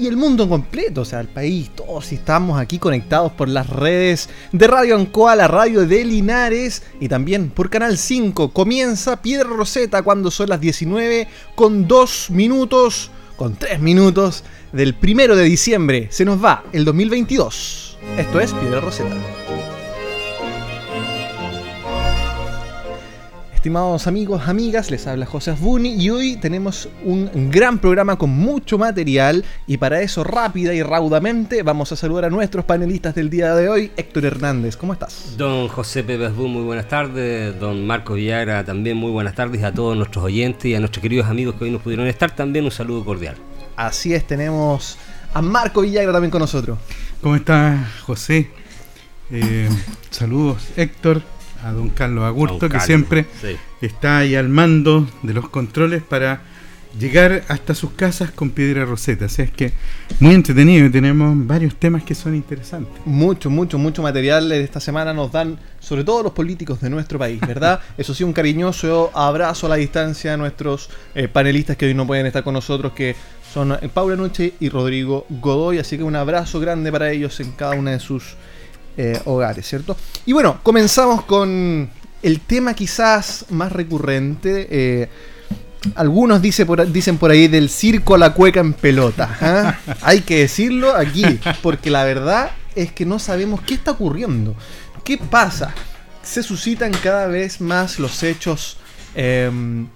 y el mundo completo, o sea, el país, todos estamos aquí conectados por las redes de Radio Ancoa, la radio de Linares y también por Canal 5. Comienza Piedra Roseta cuando son las 19 con 2 minutos, con 3 minutos del primero de diciembre. Se nos va el 2022. Esto es Piedra Roseta. Estimados amigos, amigas, les habla José Asbuni y hoy tenemos un gran programa con mucho material y para eso rápida y raudamente vamos a saludar a nuestros panelistas del día de hoy. Héctor Hernández, ¿cómo estás? Don José Pepe Asbun, muy buenas tardes. Don Marco Villagra, también muy buenas tardes a todos nuestros oyentes y a nuestros queridos amigos que hoy nos pudieron estar, también un saludo cordial. Así es, tenemos a Marco Villagra también con nosotros. ¿Cómo está José? Eh, saludos Héctor, a don Carlos Agurto, que siempre está ahí al mando de los controles para llegar hasta sus casas con piedra roseta. Así es que muy entretenido y tenemos varios temas que son interesantes. Mucho, mucho, mucho material esta semana nos dan, sobre todo los políticos de nuestro país, ¿verdad? Eso sí, un cariñoso abrazo a la distancia a nuestros eh, panelistas que hoy no pueden estar con nosotros, que son eh, Paula Noche y Rodrigo Godoy. Así que un abrazo grande para ellos en cada una de sus eh, hogares, ¿cierto? Y bueno, comenzamos con el tema quizás más recurrente. Eh, algunos dice por, dicen por ahí del circo a la cueca en pelota. ¿ah? Hay que decirlo aquí, porque la verdad es que no sabemos qué está ocurriendo. ¿Qué pasa? Se suscitan cada vez más los hechos Em,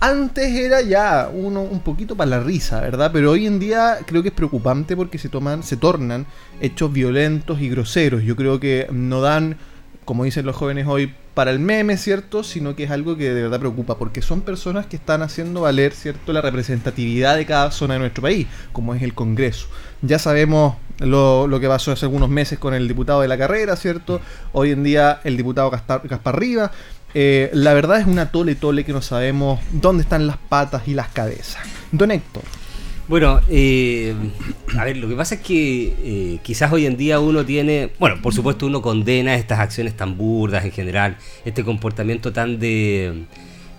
antes era ya uno un poquito para la risa, ¿verdad? Pero hoy en día creo que es preocupante porque se toman, se tornan hechos violentos y groseros. Yo creo que no dan, como dicen los jóvenes hoy, para el meme, ¿cierto? Sino que es algo que de verdad preocupa, porque son personas que están haciendo valer, ¿cierto?, la representatividad de cada zona de nuestro país, como es el Congreso. Ya sabemos lo, que pasó hace algunos meses con el diputado de la carrera, ¿cierto? Hoy en día el diputado Gaspar Riva eh, la verdad es una tole tole que no sabemos dónde están las patas y las cabezas. Don Héctor. Bueno, eh, a ver, lo que pasa es que eh, quizás hoy en día uno tiene, bueno, por supuesto uno condena estas acciones tan burdas en general, este comportamiento tan de...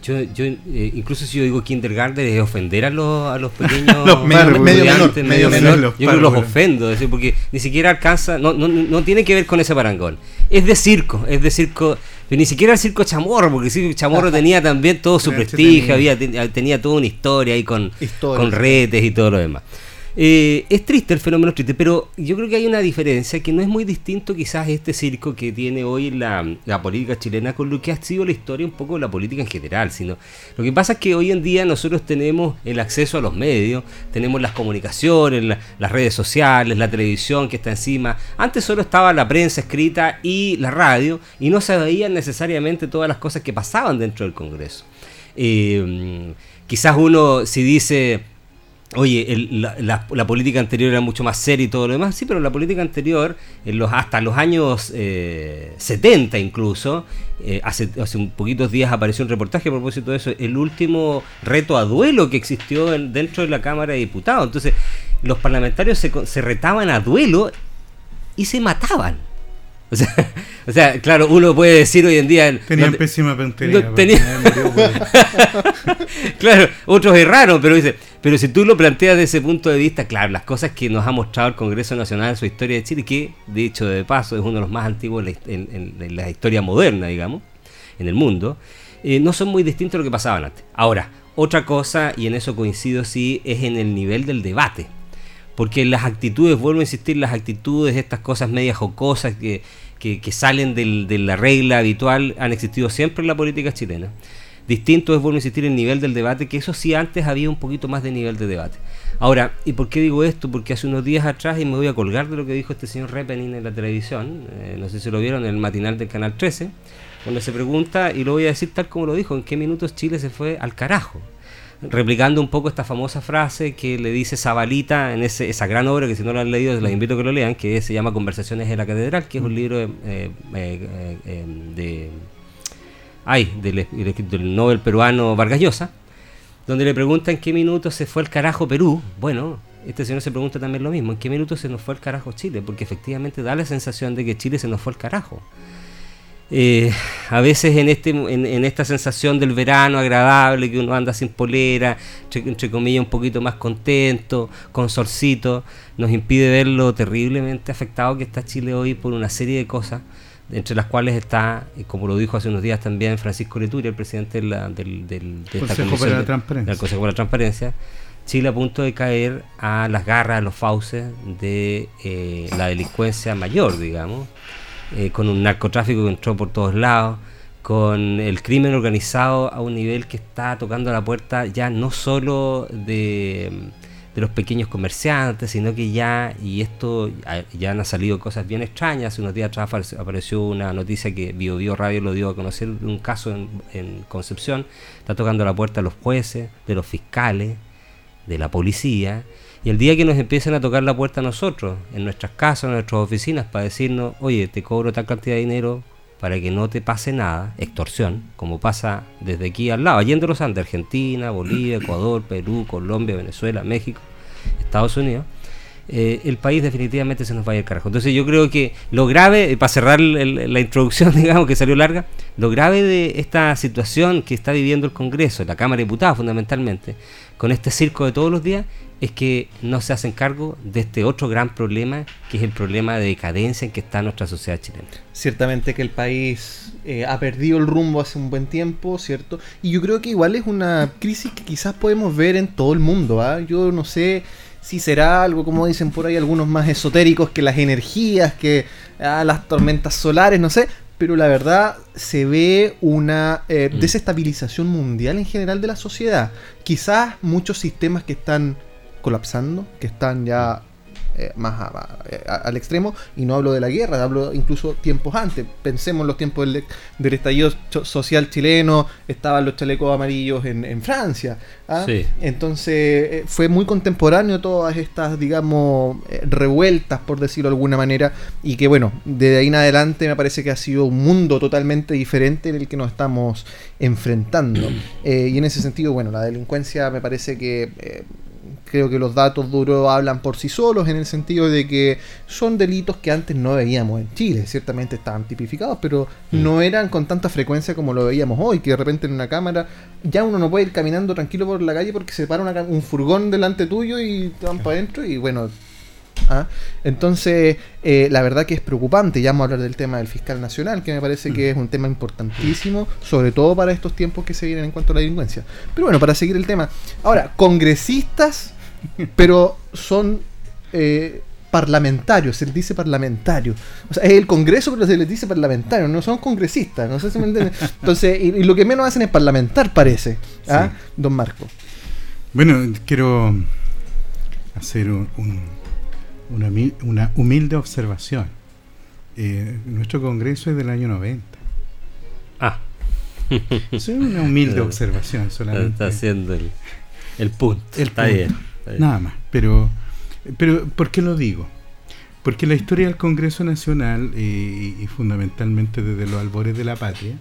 Yo, yo incluso si yo digo kindergarten es ofender a los, a los pequeños los medio, medio, menor, yo los ofendo, decir, porque ni siquiera alcanza, no, no, no tiene que ver con ese parangón. Es de circo, es de circo pero ni siquiera el circo Chamorro, porque el circo Chamorro tenía también todo su prestigio, había, tenía toda una historia ahí con, con retes y todo lo demás. Eh, es triste el fenómeno triste, pero yo creo que hay una diferencia que no es muy distinto quizás este circo que tiene hoy la, política chilena con lo que ha sido la historia un poco de la política en general, sino lo que pasa es que hoy en día nosotros tenemos el acceso a los medios, tenemos las comunicaciones, las redes sociales, la televisión que está encima. Antes solo estaba la prensa escrita y la radio y no se veían necesariamente todas las cosas que pasaban dentro del Congreso. Eh, quizás uno si dice Oye, la, política anterior era mucho más seria y todo lo demás, sí, pero la política anterior, en los, hasta los años eh, 70 incluso, eh, hace, hace un poquitos días apareció un reportaje a propósito de eso, el último reto a duelo que existió dentro de la Cámara de Diputados. Entonces, los parlamentarios se, se retaban a duelo y se mataban. O sea, claro, uno puede decir hoy en día. Tenían pésima puntería. claro, otros erraron, pero dice. Pero si tú lo planteas desde ese punto de vista, claro, las cosas que nos ha mostrado el Congreso Nacional en su historia de Chile, que de hecho de paso es uno de los más antiguos en la, historia moderna, digamos, en el mundo, eh, no son muy distintos a lo que pasaban antes. Ahora, otra cosa, y en eso coincido sí, es en el nivel del debate. Porque las actitudes, vuelvo a insistir, las actitudes, estas cosas medias jocosas que, que, salen de la regla habitual han existido siempre en la política chilena. Distinto es, bueno, insistir, el nivel del debate, que eso sí antes había un poquito más de nivel de debate. Ahora, ¿y por qué digo esto? Porque hace unos días atrás, y me voy a colgar de lo que dijo este señor Repenin en la televisión, eh, no sé si lo vieron en el matinal del Canal 13, donde se pregunta, y lo voy a decir tal como lo dijo, ¿en qué minutos Chile se fue al carajo? Replicando un poco esta famosa frase que le dice Zabalita en ese, esa gran obra que si no la han leído les invito a que lo lean, que se llama Conversaciones en la Catedral, que es un libro eh, eh, eh, de ay, del, del Nobel peruano Vargas Llosa, donde le pregunta en qué minuto se fue el carajo Perú. Bueno, este señor se pregunta también lo mismo, ¿en qué minuto se nos fue el carajo Chile? Porque efectivamente da la sensación de que Chile se nos fue el carajo. Eh, a veces en, este, en, esta sensación del verano agradable, que uno anda sin polera, entre, comillas un poquito más contento, con solcito, nos impide ver lo terriblemente afectado que está Chile hoy por una serie de cosas, entre las cuales está, como lo dijo hace unos días también Francisco Leturi, el presidente del, del, Consejo para la Transparencia. Consejo la Transparencia, Chile a punto de caer a las garras, a los fauces de eh, la delincuencia mayor, digamos. Eh, con un narcotráfico que entró por todos lados, con el crimen organizado a un nivel que está tocando la puerta ya no solo de, los pequeños comerciantes, sino que ya, y esto ya han salido cosas bien extrañas, unos días atrás apareció una noticia que Bio Bio Radio lo dio a conocer, un caso en, en Concepción, está tocando la puerta de los jueces, de los fiscales, de la policía, y el día que nos empiecen a tocar la puerta a nosotros, en nuestras casas, en nuestras oficinas, para decirnos, oye, te cobro tal cantidad de dinero para que no te pase nada, extorsión, como pasa desde aquí al lado, allende los Andes, Argentina, Bolivia, Ecuador, Perú, Colombia, Venezuela, México, Estados Unidos, eh, el país definitivamente se nos va a ir carajo. Entonces yo creo que lo grave, para cerrar la introducción, digamos, que salió larga, lo grave de esta situación que está viviendo el Congreso, la Cámara de Diputados fundamentalmente, con este circo de todos los días, es que no se hacen cargo de este otro gran problema, que es el problema de decadencia en que está nuestra sociedad chilena. Ciertamente que el país eh, ha perdido el rumbo hace un buen tiempo, ¿cierto? Y yo creo que igual es una crisis que quizás podemos ver en todo el mundo, ¿ah? Yo no sé si será algo, como dicen por ahí algunos más esotéricos, que las energías, que ah, las tormentas solares, no sé, pero la verdad se ve una eh, mm. desestabilización mundial en general de la sociedad. Quizás muchos sistemas que están colapsando, que están ya eh, más eh, al extremo, y no hablo de la guerra, hablo incluso tiempos antes. Pensemos en los tiempos del, estallido social chileno, estaban los chalecos amarillos en, Francia. ¿ah? Entonces eh, fue muy contemporáneo todas estas, digamos, revueltas, por decirlo de alguna manera, y que bueno, desde ahí en adelante me parece que ha sido un mundo totalmente diferente en el que nos estamos enfrentando. y en ese sentido, bueno, la delincuencia me parece que creo que los datos duros hablan por sí solos en el sentido de que son delitos que antes no veíamos en Chile. Ciertamente estaban tipificados, pero mm. no eran con tanta frecuencia como lo veíamos hoy, que de repente en una cámara ya uno no puede ir caminando tranquilo por la calle porque se para un furgón delante tuyo y te van para adentro y bueno... ¿ah? Entonces, eh, la verdad que es preocupante. Ya vamos a hablar del tema del fiscal nacional, que me parece que mm. es un tema importantísimo, sobre todo para estos tiempos que se vienen en cuanto a la delincuencia. Pero bueno, para seguir el tema. Ahora, congresistas pero son eh, parlamentarios, se les dice parlamentario. O sea, es el Congreso, pero se les dice parlamentario, no son congresistas, no sé si me entienden. Entonces, y, lo que menos hacen es parlamentar, parece, ¿ah? don Marco. Bueno, quiero hacer una, humilde observación. Eh, nuestro Congreso es del año 90. Ah. Es una humilde observación solamente. Está haciendo el, el punto. Está bien. Nada más. Pero, pero, ¿por qué lo digo? Porque la historia del Congreso Nacional, eh, y fundamentalmente desde los albores de la patria,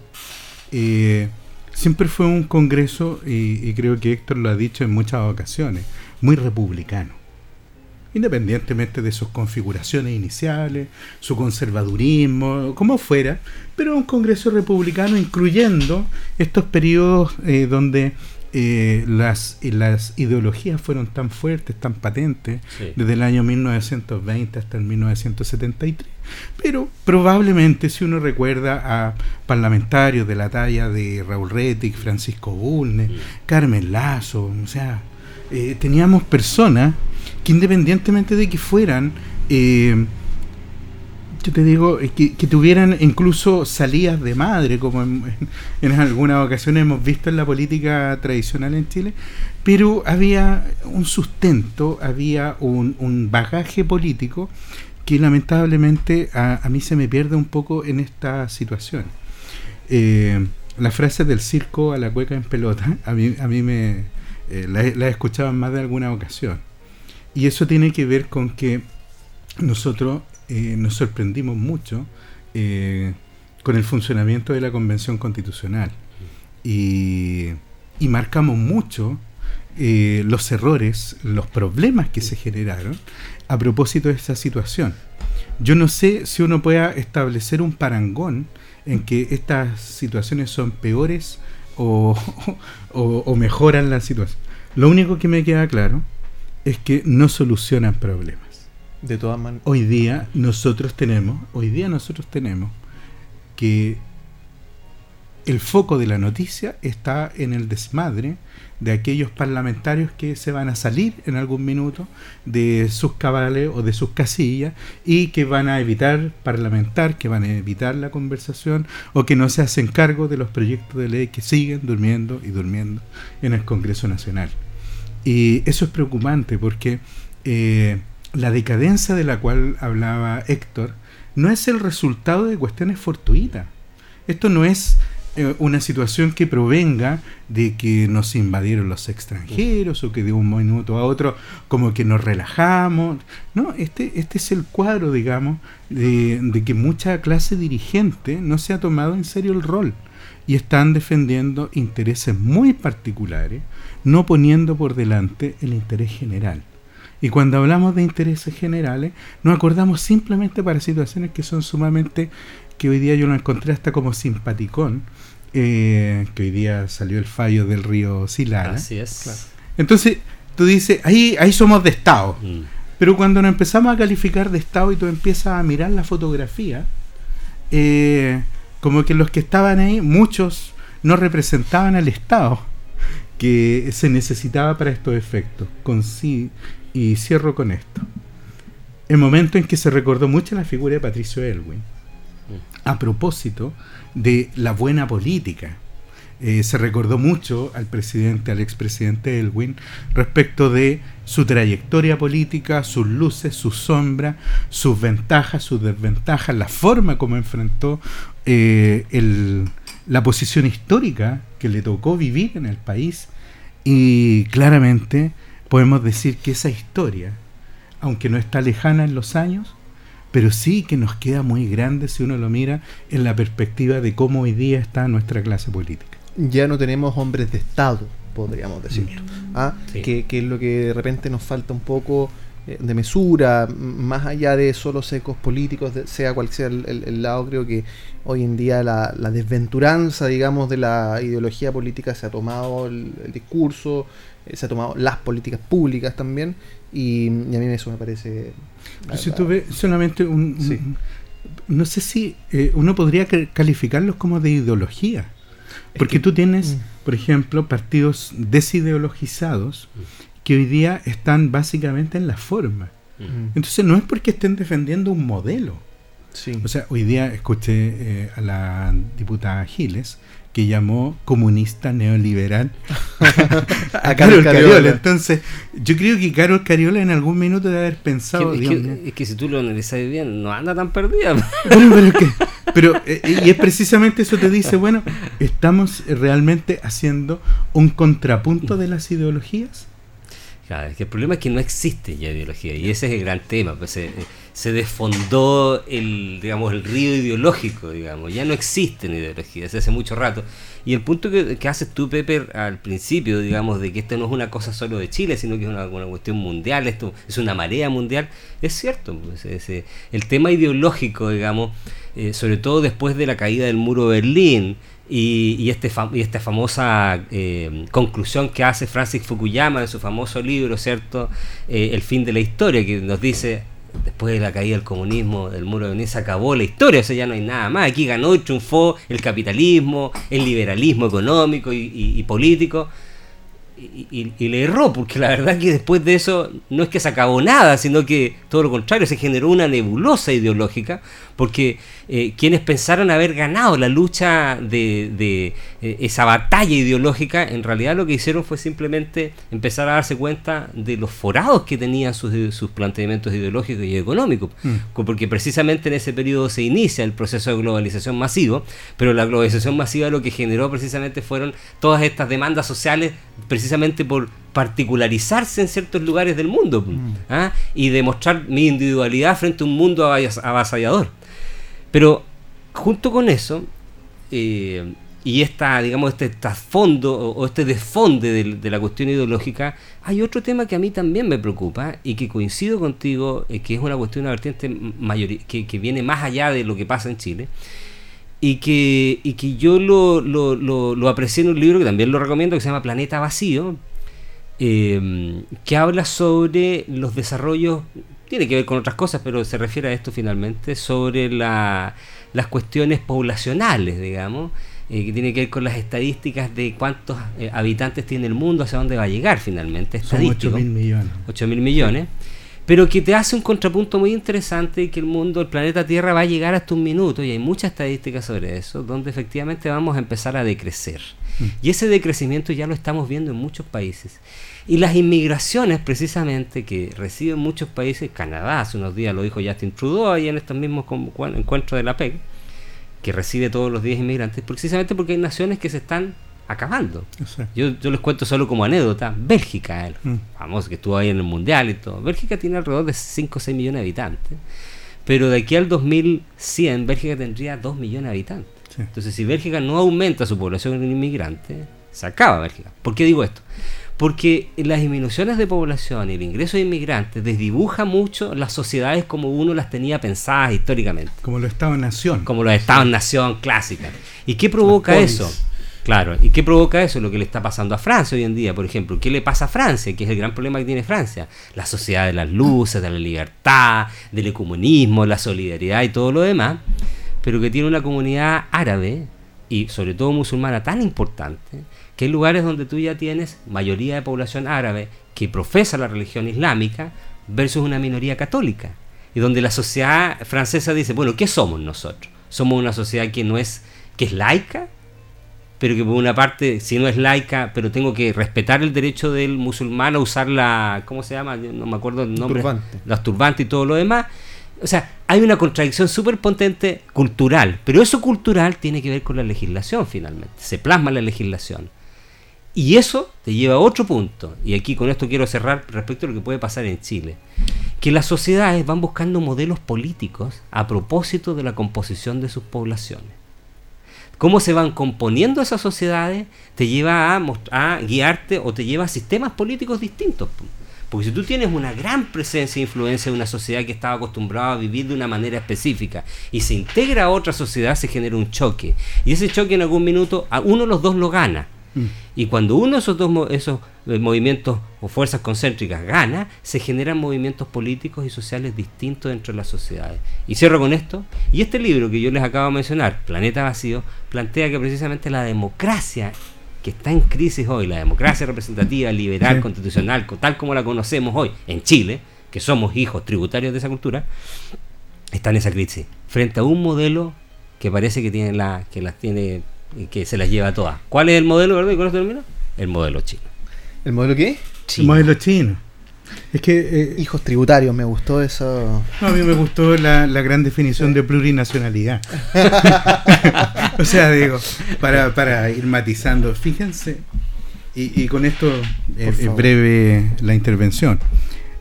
eh, siempre fue un Congreso, y, creo que Héctor lo ha dicho en muchas ocasiones, muy republicano. Independientemente de sus configuraciones iniciales, su conservadurismo, como fuera, pero un Congreso republicano incluyendo estos periodos eh, donde eh, las, las ideologías fueron tan fuertes, tan patentes, desde el año 1920 hasta el 1973. Pero probablemente si uno recuerda a parlamentarios de la talla de Raúl Rettig, Francisco Bulnes, Carmen Lazo, o sea, eh, teníamos personas que independientemente de que fueran eh, yo te digo, que, que, tuvieran incluso salidas de madre, como en, algunas ocasiones hemos visto en la política tradicional en Chile, pero había un sustento, había un, bagaje político que lamentablemente a, mí se me pierde un poco en esta situación. Eh, la frase del circo a la cueca en pelota, a mí, a mí me, eh, la, he escuchado en más de alguna ocasión. Y eso tiene que ver con que nosotros eh, nos sorprendimos mucho eh, con el funcionamiento de la Convención Constitucional y, y marcamos mucho los errores, los problemas que se generaron a propósito de esta situación. Yo no sé si uno pueda establecer un parangón en que estas situaciones son peores o, mejoran la situación. Lo único que me queda claro es que no solucionan problemas. De todas maneras. Hoy día nosotros tenemos, hoy día nosotros tenemos que el foco de la noticia está en el desmadre de aquellos parlamentarios que se van a salir en algún minuto de sus cabales o de sus casillas y que van a evitar parlamentar, que van a evitar la conversación o que no se hacen cargo de los proyectos de ley que siguen durmiendo y durmiendo en el Congreso Nacional. Y eso es preocupante porque eh, la decadencia de la cual hablaba Héctor no es el resultado de cuestiones fortuitas. Esto no es eh, una situación que provenga de que nos invadieron los extranjeros o que de un minuto a otro como que nos relajamos. No, este, este es el cuadro, digamos, de, de que mucha clase dirigente no se ha tomado en serio el rol y están defendiendo intereses muy particulares, no poniendo por delante el interés general. Y cuando hablamos de intereses generales, nos acordamos simplemente para situaciones que son sumamente que hoy día yo lo encontré hasta como simpaticón, eh, que hoy día salió el fallo del río Silara. Así es. Entonces, tú dices, ahí, ahí somos de Estado. Mm. Pero cuando nos empezamos a calificar de Estado y tú empiezas a mirar la fotografía, eh, como que los que estaban ahí, muchos no representaban al Estado que se necesitaba para estos efectos. Con sí, y cierro con esto. El momento en que se recordó mucho la figura de Patricio Elwin a propósito de la buena política. Eh, se recordó mucho al presidente, al expresidente Elwin, respecto de su trayectoria política, sus luces, sus sombras, sus ventajas, sus desventajas, la forma como enfrentó eh, la posición histórica que le tocó vivir en el país. Y claramente podemos decir que esa historia, aunque no está lejana en los años, pero sí que nos queda muy grande si uno lo mira en la perspectiva de cómo hoy día está nuestra clase política. Ya no tenemos hombres de Estado, podríamos decirlo. ¿ah? Que, es lo que de repente nos falta un poco eh, de mesura, más allá de solo secos políticos, sea cual sea el, lado, creo que hoy en día la, desventuranza, digamos, de la ideología política se ha tomado el, discurso, se ha tomado las políticas públicas también, y, a mí eso me parece... si tú ves solamente un... no sé si eh, uno podría calificarlos como de ideología. Porque tú tienes, mm. por ejemplo, partidos desideologizados que hoy día están básicamente en la forma. Mm. Entonces no es porque estén defendiendo un modelo. O sea, hoy día escuché eh, a la diputada Giles que llamó comunista neoliberal a, Carol Cariola. Entonces, yo creo que Carol Cariola en algún minuto debe haber pensado. es, que, si tú lo analizas bien, no anda tan perdida. pero, eh, y es precisamente eso te dice, bueno, estamos realmente haciendo un contrapunto de las ideologías. Claro, es que el problema es que no existe ya ideología y ese es el gran tema. Pues, eh, se desfondó el, digamos, el río ideológico, digamos, ya no existen ideologías desde hace mucho rato. Y el punto que, haces tú, Pepe, al principio, digamos, de que esto no es una cosa solo de Chile, sino que es una, cuestión mundial, esto es una marea mundial, es cierto. Pues, el tema ideológico, digamos, eh, sobre todo después de la caída del muro de Berlín, y, este y esta famosa eh, conclusión que hace Francis Fukuyama en su famoso libro, ¿cierto? Eh, el fin de la historia, que nos dice después de la caída del comunismo, del muro de se acabó la historia, o sea, ya no hay nada más. Aquí ganó y triunfó el capitalismo, el liberalismo económico y, político. Y, le erró, porque la verdad que después de eso no es que se acabó nada, sino que todo lo contrario, se generó una nebulosa ideológica, porque eh, quienes pensaron haber ganado la lucha de, eh, esa batalla ideológica, en realidad lo que hicieron fue simplemente empezar a darse cuenta de los forados que tenían sus, sus planteamientos ideológicos y económicos, mm. porque precisamente en ese periodo se inicia el proceso de globalización masivo, pero la globalización masiva lo que generó precisamente fueron todas estas demandas sociales, precisamente por particularizarse en ciertos lugares del mundo mm. ¿ah? y demostrar mi individualidad frente a un mundo avasallador. Pero junto con eso, eh, y esta, digamos, este trasfondo o, este desfonde de, la cuestión ideológica, hay otro tema que a mí también me preocupa y que coincido contigo, eh, que es una cuestión, una vertiente mayor, que, que, viene más allá de lo que pasa en Chile. Y que, y que yo lo, lo, lo, lo aprecié en un libro que también lo recomiendo, que se llama Planeta Vacío, eh, que habla sobre los desarrollos, tiene que ver con otras cosas, pero se refiere a esto finalmente, sobre las cuestiones poblacionales, digamos, eh, que tiene que ver con las estadísticas de cuántos eh, habitantes tiene el mundo, hacia dónde va a llegar finalmente. Son 8 mil millones. 8 mil millones. Pero que te hace un contrapunto muy interesante que el mundo, el planeta Tierra va a llegar hasta un minuto, y hay muchas estadísticas sobre eso, donde efectivamente vamos a empezar a decrecer. Mm. Y ese decrecimiento ya lo estamos viendo en muchos países. Y las inmigraciones, precisamente, que reciben muchos países, Canadá, hace unos días lo dijo Justin Trudeau ahí en estos mismos encuentros de la PEC, que recibe todos los días inmigrantes, precisamente porque hay naciones que se están acabando. Yo, yo les cuento solo como anécdota, Bélgica, el mm. famoso que estuvo ahí en el Mundial y todo. Bélgica tiene alrededor de 5 o 6 millones de habitantes, pero de aquí al 2100 Bélgica tendría 2 millones de habitantes. Entonces, si Bélgica no aumenta su población en inmigrantes, se acaba Bélgica. ¿Por qué digo esto? Porque las disminuciones de población y el ingreso de inmigrantes desdibuja mucho las sociedades como uno las tenía pensadas históricamente. Como los estados-nación. Como los estados-nación clásicas. ¿Y qué provoca eso? Claro, ¿y qué provoca eso? Lo que le está pasando a Francia hoy en día, por ejemplo. ¿Qué le pasa a Francia? Que es el gran problema que tiene Francia. La sociedad de las luces, de la libertad, del ecumenismo, la solidaridad y todo lo demás. Pero que tiene una comunidad árabe y sobre todo musulmana tan importante que hay lugares donde tú ya tienes mayoría de población árabe que profesa la religión islámica versus una minoría católica. Y donde la sociedad francesa dice, bueno, ¿qué somos nosotros? Somos una sociedad que no es, que es laica, pero que por una parte, si no es laica, pero tengo que respetar el derecho del musulmán a usar la, ¿cómo se llama? No me acuerdo el nombre. Turbante. Los turbantes y todo lo demás. O sea, hay una contradicción súper potente cultural, pero eso cultural tiene que ver con la legislación finalmente. Se plasma la legislación. Y eso te lleva a otro punto, y aquí con esto quiero cerrar respecto a lo que puede pasar en Chile, que las sociedades van buscando modelos políticos a propósito de la composición de sus poblaciones. Cómo se van componiendo esas sociedades te lleva a, a guiarte o te lleva a sistemas políticos distintos. Porque si tú tienes una gran presencia e influencia de una sociedad que estaba acostumbrada a vivir de una manera específica y se integra a otra sociedad, se genera un choque. Y ese choque en algún minuto, a uno de los dos lo gana Mm. Y cuando uno de esos dos esos eh, movimientos o fuerzas concéntricas gana, se generan movimientos políticos y sociales distintos dentro de las sociedades. Y cierro con esto. Y este libro que yo les acabo de mencionar, Planeta Vacío, plantea que precisamente la democracia que está en crisis hoy, la democracia representativa, liberal, constitucional, tal como la conocemos hoy en Chile, que somos hijos tributarios de esa cultura, está en esa crisis, frente a un modelo que parece que tiene la, que las tiene y que se las lleva todas. ¿Cuál es el modelo, verdad? ¿Y con esto termino? El modelo chino. ¿El modelo qué? El modelo chino. Es que. Eh, Hijos tributarios, me gustó eso. No, a mí me gustó la, gran definición de plurinacionalidad. o sea, digo, para, para ir matizando, fíjense, y, con esto es breve la intervención.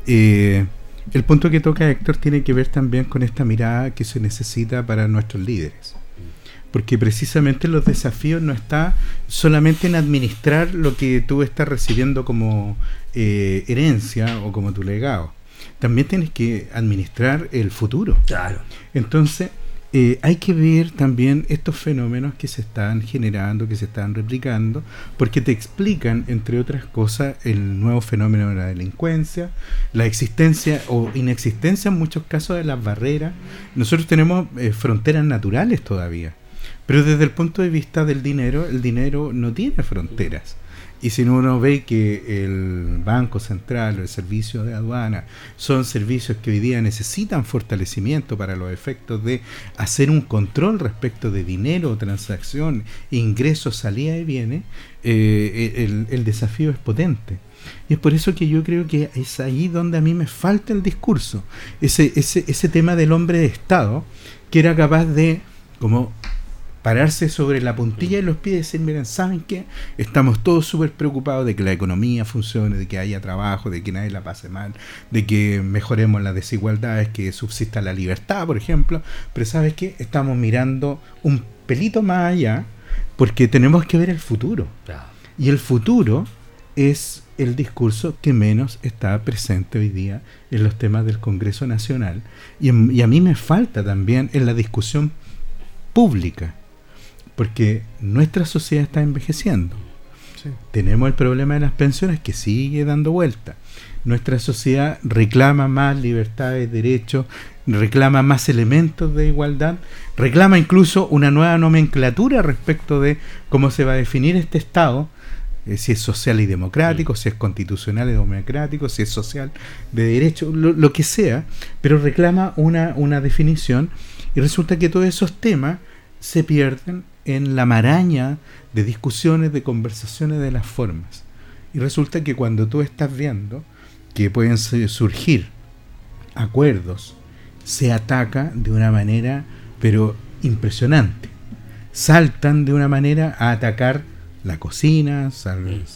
Eh, el punto que toca Héctor tiene que ver también con esta mirada que se necesita para nuestros líderes porque precisamente los desafíos no está solamente en administrar lo que tú estás recibiendo como eh, herencia o como tu legado. También tienes que administrar el futuro. Claro. Entonces, eh, hay que ver también estos fenómenos que se están generando, que se están replicando, porque te explican, entre otras cosas, el nuevo fenómeno de la delincuencia, la existencia o inexistencia en muchos casos de las barreras. Nosotros tenemos eh, fronteras naturales todavía. Pero desde el punto de vista del dinero, el dinero no tiene fronteras. Y si uno ve que el Banco Central o el Servicio de Aduana son servicios que hoy día necesitan fortalecimiento para los efectos de hacer un control respecto de dinero, transacción, ingresos, salida y bienes, eh, el, el desafío es potente. Y es por eso que yo creo que es ahí donde a mí me falta el discurso. Ese, ese, ese tema del hombre de Estado que era capaz de, como pararse sobre la puntilla de los pies y decir, miren, ¿saben qué? Estamos todos súper preocupados de que la economía funcione, de que haya trabajo, de que nadie la pase mal, de que mejoremos las desigualdades, que subsista la libertad, por ejemplo. Pero ¿sabes qué? Estamos mirando un pelito más allá porque tenemos que ver el futuro. Y el futuro es el discurso que menos está presente hoy día en los temas del Congreso Nacional. Y, y a mí me falta también en la discusión pública porque nuestra sociedad está envejeciendo. Tenemos el problema de las pensiones que sigue dando vuelta. Nuestra sociedad reclama más libertades, derechos, reclama más elementos de igualdad, reclama incluso una nueva nomenclatura respecto de cómo se va a definir este Estado, eh, si es social y democrático, si es constitucional y democrático, si es social de derecho, lo, lo que sea, pero reclama una, una definición y resulta que todos esos temas se pierden en la maraña de discusiones, de conversaciones de las formas. Y resulta que cuando tú estás viendo que pueden surgir acuerdos, se ataca de una manera, pero impresionante. Saltan de una manera a atacar la cocina,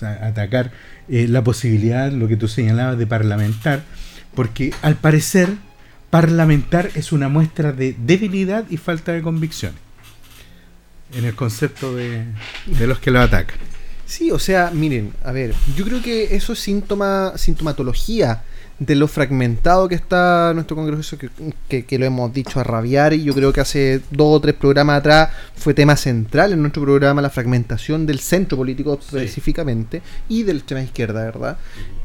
a atacar eh, la posibilidad, lo que tú señalabas, de parlamentar, porque al parecer parlamentar es una muestra de debilidad y falta de convicciones en el concepto de, los que lo atacan. Sí, o sea, miren, a ver, yo creo que eso es síntoma, sintomatología de lo fragmentado que está nuestro Congreso, que, que, lo hemos dicho a rabiar, y yo creo que hace dos o tres programas atrás fue tema central en nuestro programa la fragmentación del centro político específicamente y del tema izquierda, ¿verdad?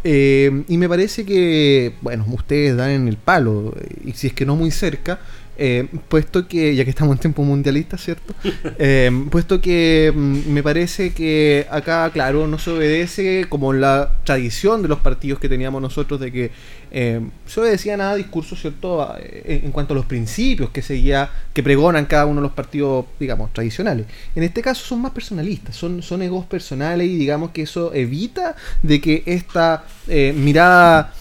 Eh, y me parece que, bueno, ustedes dan en el palo, y si es que no muy cerca, eh, puesto que, ya que estamos en tiempo mundialista, ¿cierto? Eh, puesto que mm, me parece que acá, claro, no se obedece como la tradición de los partidos que teníamos nosotros de que eh, se obedecía nada discurso, ¿cierto? En, cuanto a los principios que seguía, que pregonan cada uno de los partidos, digamos, tradicionales. En este caso son más personalistas, son, son egos personales y digamos que eso evita de que esta mirada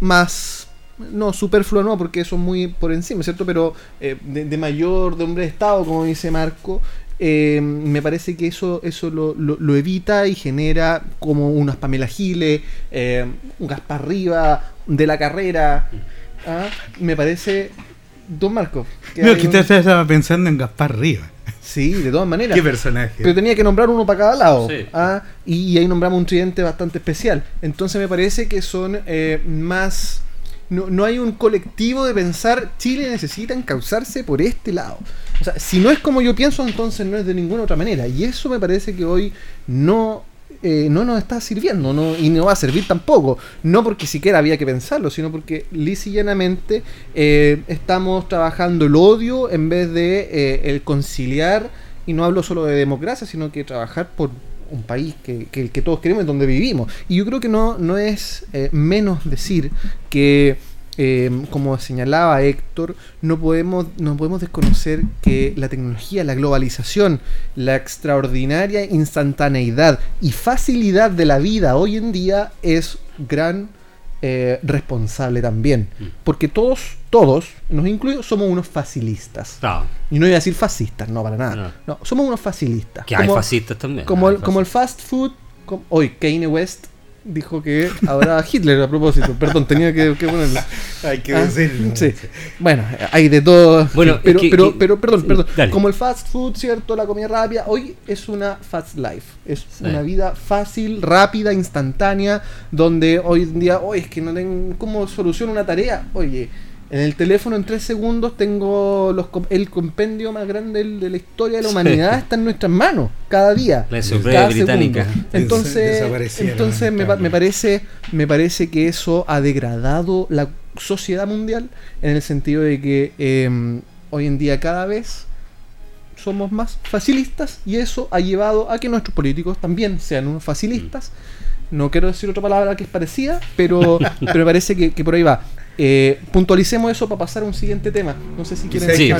más no superfluo no, porque eso es muy por encima, ¿cierto? Pero eh, de, mayor, de hombre de Estado, como dice Marco, eh, me parece que eso, eso lo, lo, evita y genera como unas Pamela Giles, eh, un Gaspar Arriba de la carrera. ¿ah? Me parece. Don Marco. no, que usted estaba pensando en Gaspar Riva. Sí, de todas maneras. ¿Qué personaje? Pero tenía que nombrar uno para cada lado. ¿ah? Y, ahí nombramos un tridente bastante especial. Entonces me parece que son más no, no hay un colectivo de pensar Chile necesita encauzarse por este lado. O sea, si no es como yo pienso, entonces no es de ninguna otra manera. Y eso me parece que hoy no, eh, no nos está sirviendo no, y no va a servir tampoco. No porque siquiera había que pensarlo, sino porque lisa eh, estamos trabajando el odio en vez de eh, el conciliar. Y no hablo solo de democracia, sino que trabajar por, un país que, que, que, todos queremos, donde vivimos. Y yo creo que no, no es eh, menos decir que, eh, como señalaba Héctor, no podemos, no podemos desconocer que la tecnología, la globalización, la extraordinaria instantaneidad y facilidad de la vida hoy en día es gran eh, responsable también. Porque todos, todos, nos incluyo, somos unos facilistas. Y no iba a decir fascistas, no, para nada. No, somos unos facilistas. Que hay fascistas también. Como, el, como el fast food. hoy, Kanye West dijo que ahora Hitler a propósito. Perdón, tenía que, ponerlo. Hay que ah, decirlo. Sí. Bueno, hay de todo. Bueno, pero, pero, pero, perdón, perdón. Como el fast food, ¿cierto? La comida rápida, hoy es una fast life. Es una vida fácil, rápida, instantánea, donde hoy en día, oye, es que no tengo cómo soluciono una tarea. Oye, en el teléfono en tres segundos tengo los, el compendio más grande de la historia de la humanidad está en nuestras manos cada día. La británica. Entonces, entonces me, me, parece me parece que eso ha degradado la sociedad mundial en el sentido de que em, hoy en día cada vez somos más facilistas y eso ha llevado a que nuestros políticos también sean unos facilistas. No quiero decir otra palabra que es parecida, pero, pero me parece que, por ahí va. Eh, puntualicemos eso para pasar a un siguiente tema. No sé si quieren. Sí,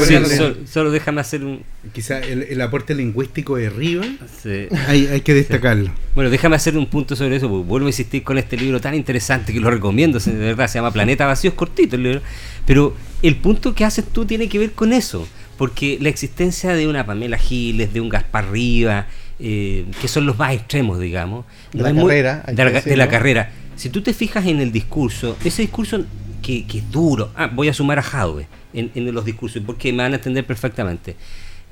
solo, déjame hacer un. Quizá el, aporte lingüístico de Riva hay, hay, que destacarlo. Bueno, déjame hacer un punto sobre eso, porque vuelvo a insistir con este libro tan interesante que lo recomiendo, de verdad, se llama Planeta Vacío, es cortito el libro. Pero el punto que haces tú tiene que ver con eso, porque la existencia de una Pamela Giles, de un Gaspar Riva, eh, que son los más extremos, digamos, de la, carrera, de, la, carrera. Si tú te fijas en el discurso, ese discurso que, es duro, ah, voy a sumar a Jadwe en, los discursos, porque me van a entender perfectamente,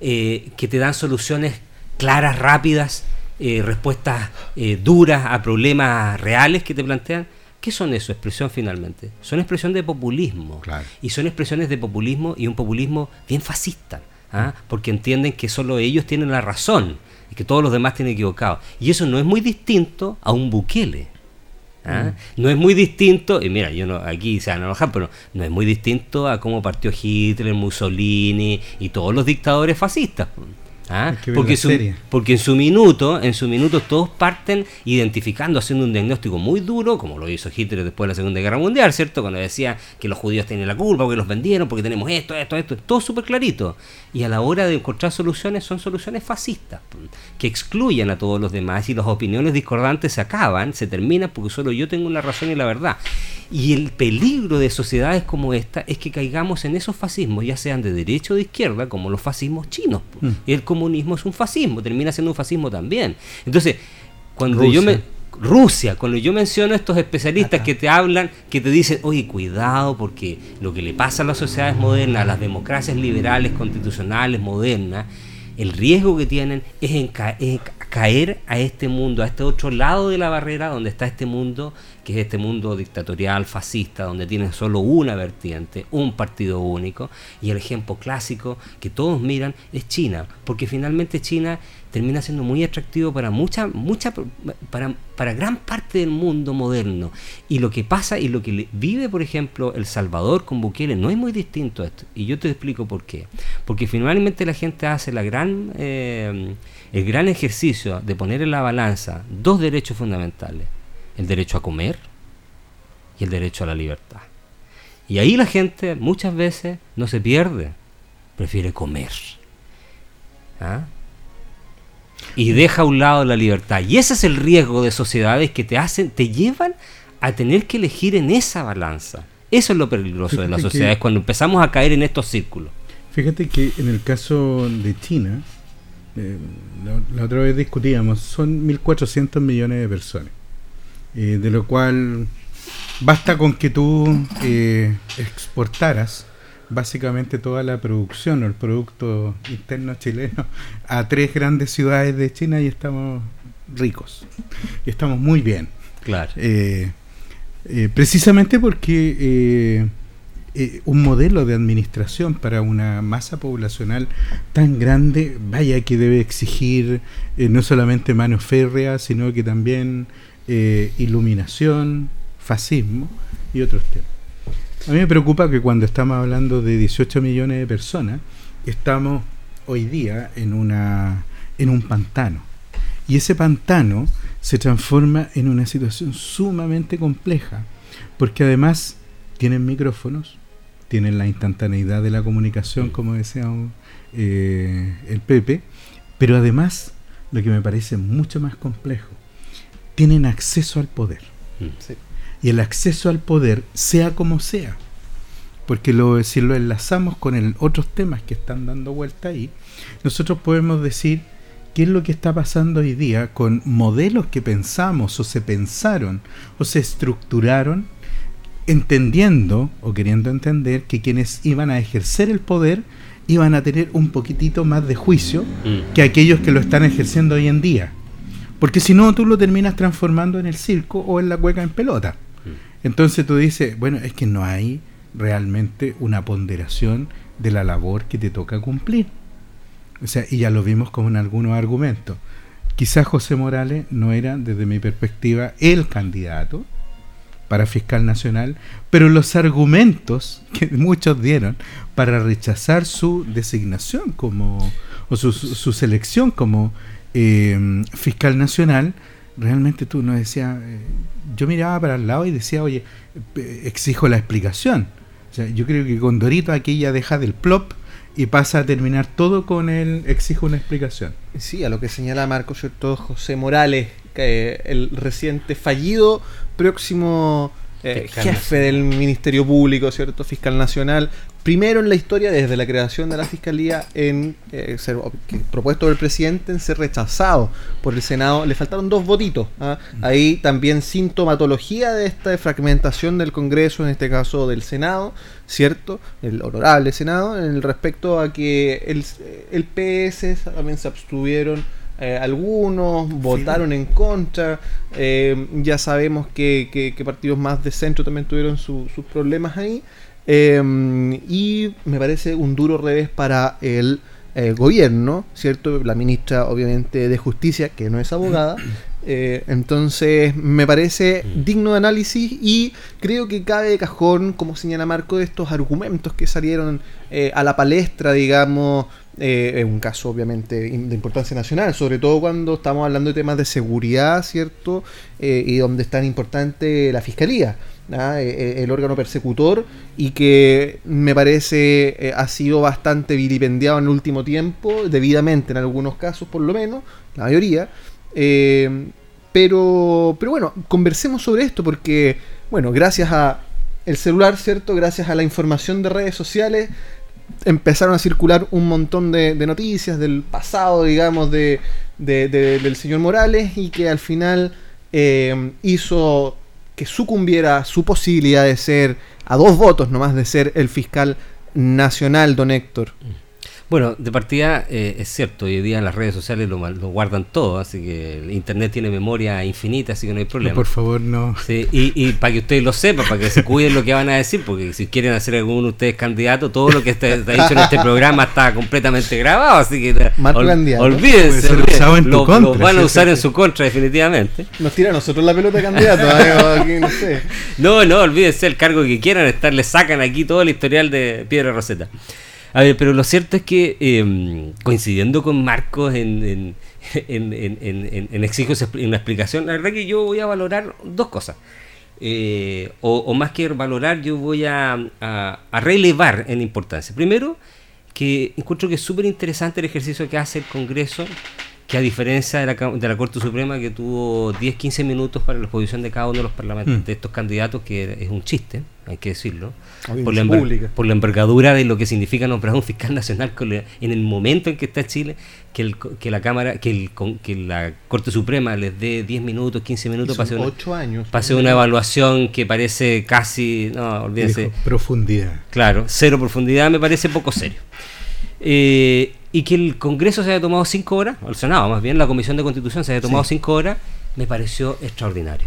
eh, que te dan soluciones claras, rápidas, eh, respuestas duras a problemas reales que te plantean. ¿Qué son eso? Expresión finalmente. Son expresión de populismo. Y son expresiones de populismo y un populismo bien fascista. ¿ah? Porque entienden que solo ellos tienen la razón que todos los demás tienen equivocado. Y eso no es muy distinto a un Bukele. ¿Ah? Mm. No es muy distinto, y mira, yo no, aquí se van a enojar, pero no es muy distinto a cómo partió Hitler, Mussolini y todos los dictadores fascistas. ¿Ah? Porque, porque en su minuto, en su minuto todos parten identificando, haciendo un diagnóstico muy duro, como lo hizo Hitler después de la Segunda Guerra Mundial, ¿cierto? Cuando decía que los judíos tienen la culpa, porque los vendieron, porque tenemos esto, esto, esto, todo súper clarito. Y a la hora de encontrar soluciones son soluciones fascistas, que excluyen a todos los demás y las opiniones discordantes se acaban, se terminan porque solo yo tengo la razón y la verdad. Y el peligro de sociedades como esta es que caigamos en esos fascismos, ya sean de derecha o de izquierda, como los fascismos chinos. Mm. El comunismo es un fascismo, termina siendo un fascismo también. Entonces, cuando yo me... Rusia, cuando yo menciono a estos especialistas que te hablan, que te dicen, oye, cuidado, porque lo que le pasa a las sociedades modernas, a las democracias liberales, constitucionales, modernas, el riesgo que tienen es, en caer a este mundo, a este otro lado de la barrera donde está este mundo que es este mundo dictatorial, fascista, donde tiene solo una vertiente, un partido único, y el ejemplo clásico que todos miran es China, porque finalmente China termina siendo muy atractivo para mucha, mucha, para, para gran parte del mundo moderno. Y lo que pasa y lo que vive, por ejemplo, El Salvador con Bukele no es muy distinto a esto. Y yo te explico por qué. Porque finalmente la gente hace la gran, eh, el gran ejercicio de poner en la balanza dos derechos fundamentales el derecho a comer y el derecho a la libertad. Y ahí la gente muchas veces no se pierde, prefiere comer. ¿Ah? Y deja a un lado la libertad. Y ese es el riesgo de sociedades que te hacen, te llevan a tener que elegir en esa balanza. Eso es lo peligroso de las sociedades cuando empezamos a caer en estos círculos. Fíjate que en el caso de China, eh, la, otra vez discutíamos, son 1.400 millones de personas. Eh, de lo cual basta con que tú eh, exportaras básicamente toda la producción o el producto interno chileno a tres grandes ciudades de China y estamos ricos, y estamos muy bien. Claro. Eh, precisamente porque un modelo de administración para una masa poblacional tan grande, vaya que debe exigir no solamente mano férrea, sino que también eh, iluminación, fascismo y otros temas. A mí me preocupa que cuando estamos hablando de 18 millones de personas, estamos hoy día en, una, en un pantano. Y ese pantano se transforma en una situación sumamente compleja, porque además tienen micrófonos, tienen la instantaneidad de la comunicación, como decía eh, el Pepe, pero además, lo que me parece mucho más complejo, tienen acceso al poder. Mm. Y el acceso al poder, sea como sea, porque lo, si lo enlazamos con el, otros temas que están dando vuelta ahí, nosotros podemos decir qué es lo que está pasando hoy día con modelos que pensamos o se pensaron o se estructuraron entendiendo o queriendo entender que quienes iban a ejercer el poder iban a tener un poquitito más de juicio mm. que aquellos que lo están ejerciendo hoy en día. Porque si no, tú lo terminas transformando en el circo o en la cueca en pelota. Entonces tú dices, bueno, es que no hay realmente una ponderación de la labor que te toca cumplir. O sea, y ya lo vimos como en algunos argumentos. Quizás José Morales no era, desde mi perspectiva, el candidato para fiscal nacional, pero los argumentos que muchos dieron para rechazar su designación como, o su, su selección como eh, fiscal nacional, realmente tú no decías, eh, yo miraba para el lado y decía, oye, exijo la explicación. O sea, yo creo que con Dorito aquí ya deja del plop y pasa a terminar todo con el exijo una explicación. Sí, a lo que señala Marco, ¿cierto? José Morales, que, el reciente fallido próximo eh, jefe del Ministerio Público, ¿cierto? Fiscal Nacional. Primero en la historia, desde la creación de la Fiscalía, en eh, ser propuesto por el presidente, en ser rechazado por el Senado. Le faltaron dos votitos. ¿ah? Mm. Ahí también sintomatología de esta fragmentación del Congreso, en este caso del Senado, ¿cierto? El honorable Senado, en el respecto a que el, el PS también se abstuvieron eh, algunos votaron en contra. Eh, ya sabemos que, partidos más de centro también tuvieron sus problemas ahí. Eh, y me parece un duro revés para el gobierno, ¿cierto? La ministra, obviamente, de Justicia, que no es abogada. entonces, me parece digno de análisis y creo que cabe de cajón, como señala Marco, de estos argumentos que salieron a la palestra, digamos, eh, es un caso obviamente de importancia nacional, sobre todo cuando estamos hablando de temas de seguridad, ¿cierto? Eh, y donde es tan importante la fiscalía, ¿ah? eh, el órgano persecutor, y que me parece ha sido bastante vilipendiado en el último tiempo, debidamente en algunos casos por lo menos, la mayoría. pero, pero bueno, conversemos sobre esto porque, bueno, gracias a el celular, ¿cierto? Gracias a la información de redes sociales, empezaron a circular un montón de, noticias del pasado, digamos, de, del señor Morales y que al final eh, hizo que sucumbiera su posibilidad de ser, a dos votos nomás, de ser el fiscal nacional, don Héctor. Bueno, de partida eh, es cierto, hoy día en las redes sociales lo, guardan todo, así que el Internet tiene memoria infinita, así que no hay problema. por favor, no. Sí, y, para que ustedes lo sepan, para que se cuiden lo que van a decir, porque si quieren hacer alguno de ustedes candidato, todo lo que está, dicho en este programa está completamente grabado, así que olvídense, lo, van a usar en su contra definitivamente. Nos tira a nosotros la pelota de candidato, ¿eh? no sé. No, no, olvídense el cargo que quieran estar, le sacan aquí todo el historial de Piedra Roseta. A ver, pero lo cierto es que em, coincidiendo con Marcos en, en, en, en, en exijo una explicación, la verdad que yo voy a valorar dos cosas. Eh, o, más que valorar, yo voy a, a, relevar en importancia. Primero, que encuentro que es súper interesante el ejercicio que hace el Congreso que a diferencia de la, de la Corte Suprema que tuvo 10-15 minutos para la exposición de cada uno de los parlamentos mm. de estos candidatos, que es un chiste, hay que decirlo, por la, por la, envergadura de lo que significa nombrar un fiscal nacional en el momento en que está Chile, que, el, que la Cámara, que, el, que la Corte Suprema les dé 10 minutos, 15 minutos hacer, una, años, una evaluación que parece casi, no, olvídense. profundidad. Claro, cero profundidad me parece poco serio. Eh, y que el Congreso se haya tomado cinco horas, o el Senado más bien, la Comisión de Constitución se haya tomado cinco horas, me pareció extraordinario.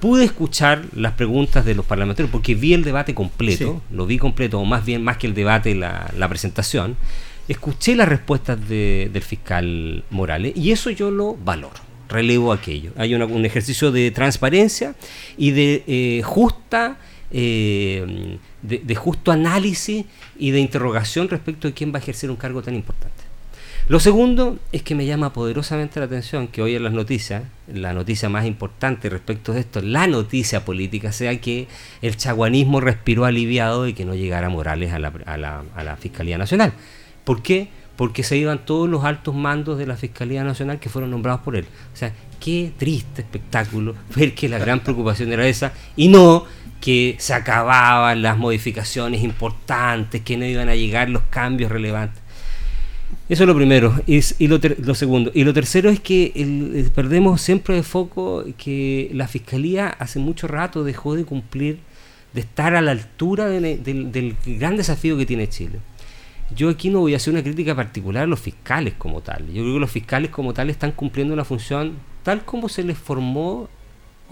Pude escuchar las preguntas de los parlamentarios porque vi el debate completo, lo vi completo, o más bien más que el debate, la, la presentación. Escuché las respuestas del fiscal Morales y eso yo lo valoro, relevo aquello. Hay un ejercicio de transparencia y de eh, justa eh, de, justo análisis y de interrogación respecto de quién va a ejercer un cargo tan importante. Lo segundo es que me llama poderosamente la atención que hoy en las noticias, la noticia más importante respecto de esto, la noticia política, sea que el chaguanismo respiró aliviado y que no llegara Morales a la, a la, Fiscalía Nacional. ¿Por qué? Porque se iban todos los altos mandos de la Fiscalía Nacional que fueron nombrados por él. O sea, qué triste espectáculo ver que la gran preocupación era esa y no que se acababan las modificaciones importantes, que no iban a llegar los cambios relevantes. Eso es lo primero. Y, lo, segundo. Y lo tercero es que perdemos siempre de foco que la Fiscalía hace mucho rato dejó de cumplir, de estar a la altura del gran desafío que tiene Chile. Yo aquí no voy a hacer una crítica particular a los fiscales como tal. Yo creo que los fiscales como tal están cumpliendo una función tal como se les formó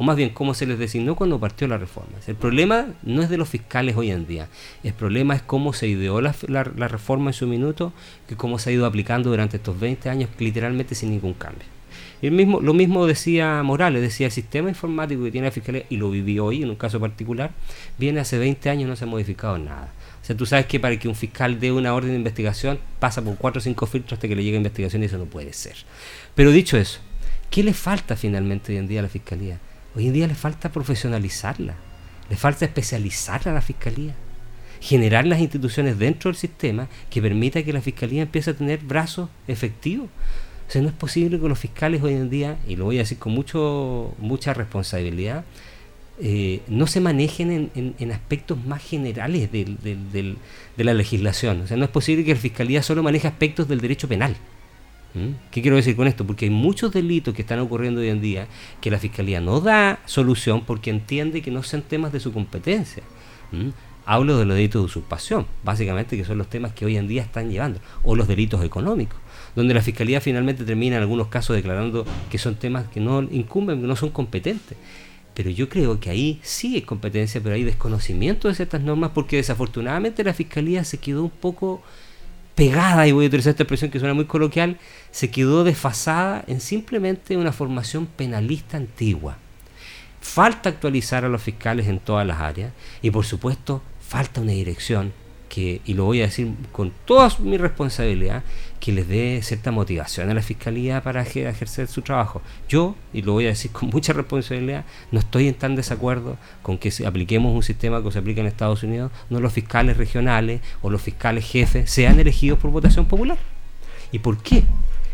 o más bien cómo se les designó cuando partió la reforma. El problema no es de los fiscales hoy en día, el problema es cómo se ideó la, la, reforma en su minuto, que cómo se ha ido aplicando durante estos 20 años literalmente sin ningún cambio. El mismo, lo mismo decía Morales, decía el sistema informático que tiene la Fiscalía, y lo viví hoy en un caso particular, viene hace 20 años no se ha modificado nada. O sea, tú sabes que para que un fiscal dé una orden de investigación pasa por 4 o 5 filtros hasta que le llegue investigación y eso no puede ser. Pero dicho eso, ¿qué le falta finalmente hoy en día a la Fiscalía? Hoy en día le falta profesionalizarla, le falta especializarla a la Fiscalía generar las instituciones dentro del sistema que permita que la fiscalía empiece a tener brazos efectivos. O sea, no es posible que los fiscales hoy en día, y lo voy a decir con mucho, mucha responsabilidad, eh, no se manejen en, aspectos más generales de la legislación. O sea, no es posible que la fiscalía solo maneje aspectos del derecho penal. ¿Mm? ¿Qué quiero decir con esto? Porque hay muchos delitos que están ocurriendo hoy en día que la fiscalía no da solución porque entiende que no sean temas de su competencia. ¿Mm? Hablo de los delitos de usurpación, básicamente que son los temas que hoy en día están llevando, o los delitos económicos, donde la Fiscalía finalmente termina en algunos casos declarando que son temas que no incumben, que no son competentes. Pero yo creo que ahí sí hay competencia, pero hay desconocimiento de ciertas normas porque desafortunadamente la Fiscalía se quedó un poco pegada, y voy a utilizar esta expresión que suena muy coloquial, se quedó desfasada en simplemente una formación penalista antigua. Falta actualizar a los fiscales en todas las áreas y por supuesto falta una dirección que, y lo voy a decir con toda mi responsabilidad, que les dé cierta motivación a la fiscalía para ejercer su trabajo. Yo, y lo voy a decir con mucha responsabilidad, no estoy en tan desacuerdo con que apliquemos un sistema que se aplica en Estados Unidos, no los fiscales regionales o los fiscales jefes sean elegidos por votación popular. ¿Y por qué?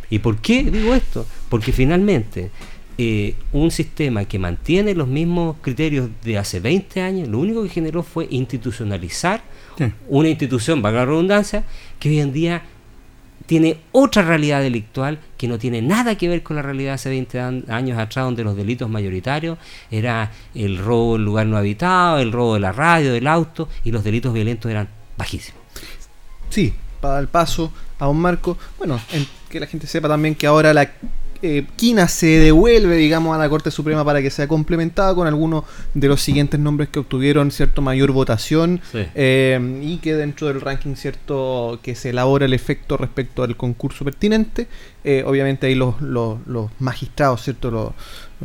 ¿Y por qué digo esto? Porque finalmente eh, un sistema que mantiene los mismos criterios de hace 20 años, lo único que generó fue institucionalizar una institución, valga la redundancia, que hoy en día tiene otra realidad delictual que no tiene nada que ver con la realidad hace 20 años atrás, donde los delitos mayoritarios era el robo en lugar no habitado, el robo de la radio, del auto, y los delitos violentos eran bajísimos. Sí, para el paso a un marco, bueno, que la gente sepa también que ahora la eh, Quina se devuelve, digamos, a la Corte Suprema para que sea complementada con algunos de los siguientes nombres que obtuvieron cierto mayor votación eh, y que dentro del ranking cierto que se elabora el efecto respecto al concurso pertinente, eh, obviamente ahí los, los, magistrados, cierto, los,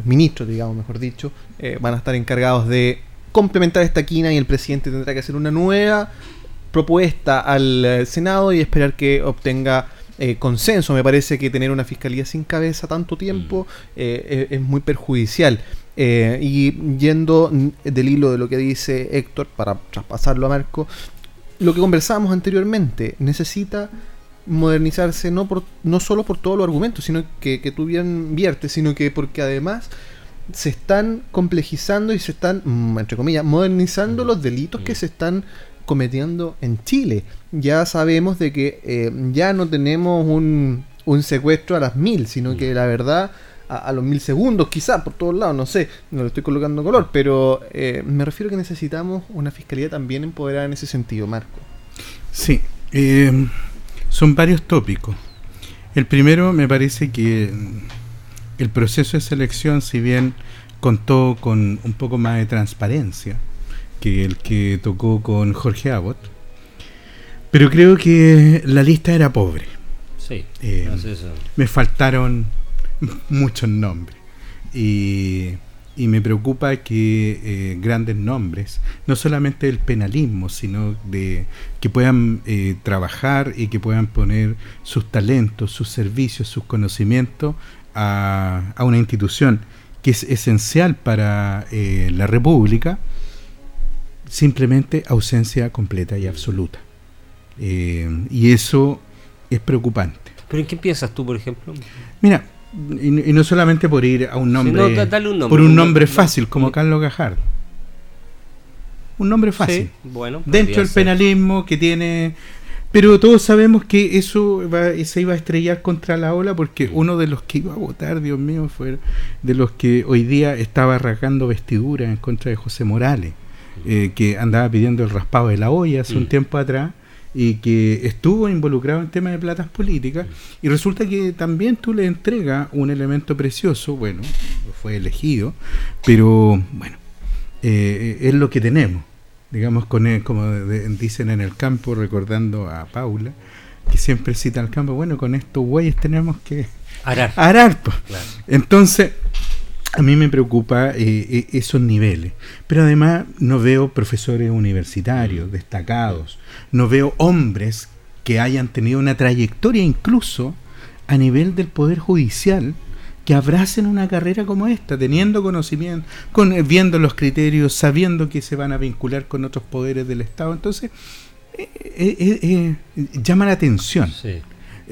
ministros, digamos, mejor dicho, van a estar encargados de complementar esta quina y el presidente tendrá que hacer una nueva propuesta al Senado y esperar que obtenga eh, consenso. Me parece que tener una fiscalía sin cabeza tanto tiempo mm. eh, es, muy perjudicial. Eh, y yendo del hilo de lo que dice Héctor, para traspasarlo a Marco, lo que conversábamos anteriormente, necesita modernizarse no por no solo por todos los argumentos, sino que, que tú bien viertes, sino que porque además se están complejizando y se están, mm, entre comillas, modernizando mm. los delitos que se están cometiendo en Chile. Ya sabemos de que eh, ya no tenemos un, un, secuestro a las mil, sino que la verdad a, los mil segundos, quizás por todos lados, no sé, no le estoy colocando color, pero eh, me refiero a que necesitamos una fiscalía también empoderada en ese sentido, Marco. Sí, eh, son varios tópicos. El primero me parece que el proceso de selección, si bien contó con un poco más de transparencia, que el que tocó con Jorge Abbott. Pero creo que la lista era pobre. Sí, eh, me faltaron muchos nombres. Y, y me preocupa que eh, grandes nombres, no solamente del penalismo, sino de que puedan eh, trabajar y que puedan poner sus talentos, sus servicios, sus conocimientos a, a una institución que es esencial para la República, simplemente ausencia completa y absoluta. Eh, y eso es preocupante. ¿Pero en qué piensas tú, por ejemplo? Mira, y, no solamente por ir a un nombre, por un, nombre fácil como Carlos Gajar. Un nombre fácil. bueno, Dentro del penalismo que tiene... Pero todos sabemos que eso se iba a estrellar contra la ola porque uno de los que iba a votar, Dios mío, fue de los que hoy día estaba arrancando vestiduras en contra de José Morales. Eh, que andaba pidiendo el raspado de la olla hace un mm. tiempo atrás y que estuvo involucrado en temas de platas políticas y resulta que también tú le entregas un elemento precioso, bueno, fue elegido, pero bueno, eh, es lo que tenemos, digamos, con como dicen en el campo, recordando a Paula, que siempre cita al campo, bueno, con estos güeyes tenemos que arar. arar Entonces, a mí me preocupa eh, eh, esos niveles. Pero además no veo profesores universitarios destacados, no veo hombres que hayan tenido una trayectoria incluso a nivel del Poder Judicial que abracen una carrera como esta, teniendo conocimiento, con, eh, viendo los criterios, sabiendo que se van a vincular con otros poderes del Estado. Entonces, llama la atención. Sí.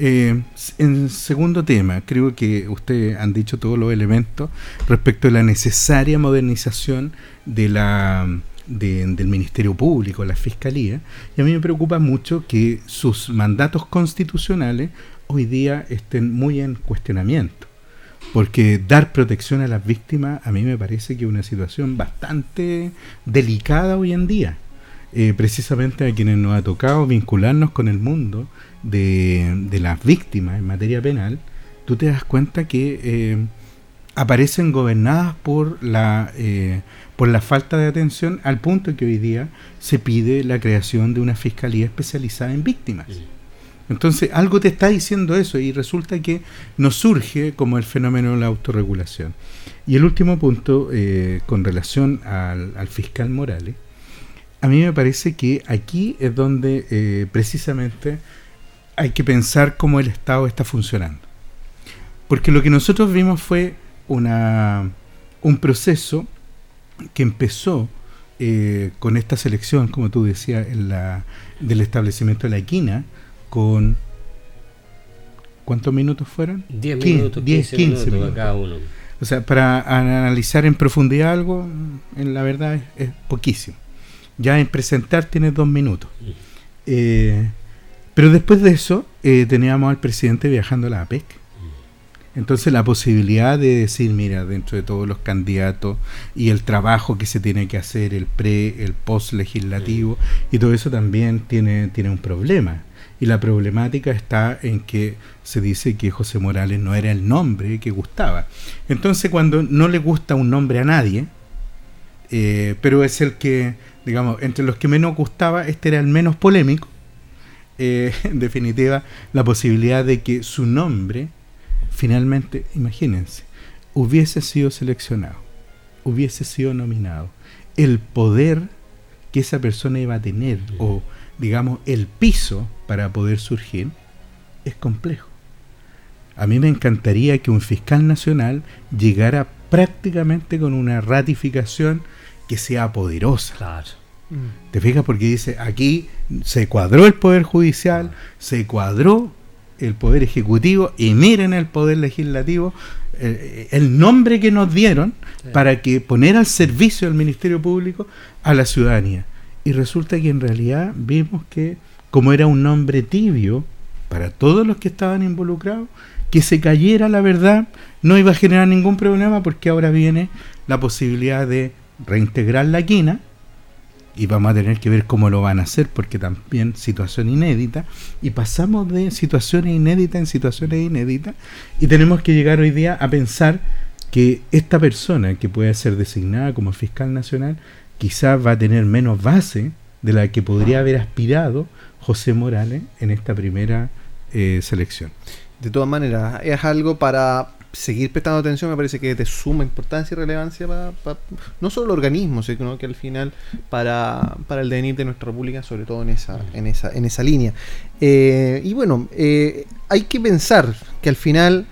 Eh, en segundo tema, creo que ustedes han dicho todos los elementos respecto a la necesaria modernización de la, del Ministerio Público, la Fiscalía, y a mí me preocupa mucho que sus mandatos constitucionales hoy día estén muy en cuestionamiento. Porque dar protección a las víctimas a mí me parece que es una situación bastante delicada hoy en día. Eh, precisamente a quienes nos ha tocado vincularnos con el mundo de, las víctimas en materia penal, tú te das cuenta que eh, aparecen gobernadas por la, eh, por la falta de atención al punto que hoy día se pide la creación de una fiscalía especializada en víctimas. Entonces, algo te está diciendo eso y resulta que nos surge como el fenómeno de la autorregulación. Y el último punto, eh, con relación al, al, fiscal Morales, a mí me parece que aquí es donde precisamente hay que pensar cómo el Estado está funcionando. Porque lo que nosotros vimos fue una, un proceso que empezó eh, con esta selección, como tú decías, en la, del establecimiento de la equina, con... ¿Cuántos minutos fueron? 10 minutos, 10, 15, minutos, cada uno. O sea, para analizar en profundidad algo, en la verdad es, poquísimo. Ya en presentar tienes dos minutos. Mm. Eh, pero después de eso eh, teníamos al presidente viajando a la APEC. Entonces la posibilidad de decir, mira, dentro de todos los candidatos y el trabajo que se tiene que hacer, el pre, el post legislativo, y todo eso también tiene, tiene un problema. Y la problemática está en que se dice que José Morales no era el nombre que gustaba. Entonces cuando no le gusta un nombre a nadie, eh, pero es el que, digamos, entre los que menos gustaba, este era el menos polémico, eh, en definitiva, la posibilidad de que su nombre, finalmente, imagínense, hubiese sido seleccionado, hubiese sido nominado. El poder que esa persona iba a tener, o digamos, el piso para poder surgir, es complejo. A mí me encantaría que un fiscal nacional llegara prácticamente con una ratificación que sea poderosa. Claro ¿Te fijas? Porque dice, aquí se cuadró el Poder Judicial, se cuadró el Poder Ejecutivo y miren el Poder Legislativo, eh, el nombre que nos dieron para que poner al servicio del Ministerio Público a la ciudadanía. Y resulta que en realidad vimos que como era un nombre tibio para todos los que estaban involucrados, que se cayera la verdad no iba a generar ningún problema porque ahora viene la posibilidad de reintegrar la quina, y vamos a tener que ver cómo lo van a hacer porque también situación inédita y pasamos de situaciones inéditas en situaciones inéditas y tenemos que llegar hoy día a pensar que esta persona que puede ser designada como fiscal nacional quizás va a tener menos base de la que podría haber aspirado José Morales en esta primera eh, selección. De todas maneras, es algo para seguir prestando atención me parece que es de suma importancia y relevancia para, no solo el organismo, sino que al final para, para el devenir de nuestra república, sobre todo en esa, en esa, en esa línea. Eh, y bueno, eh, hay que pensar que al final,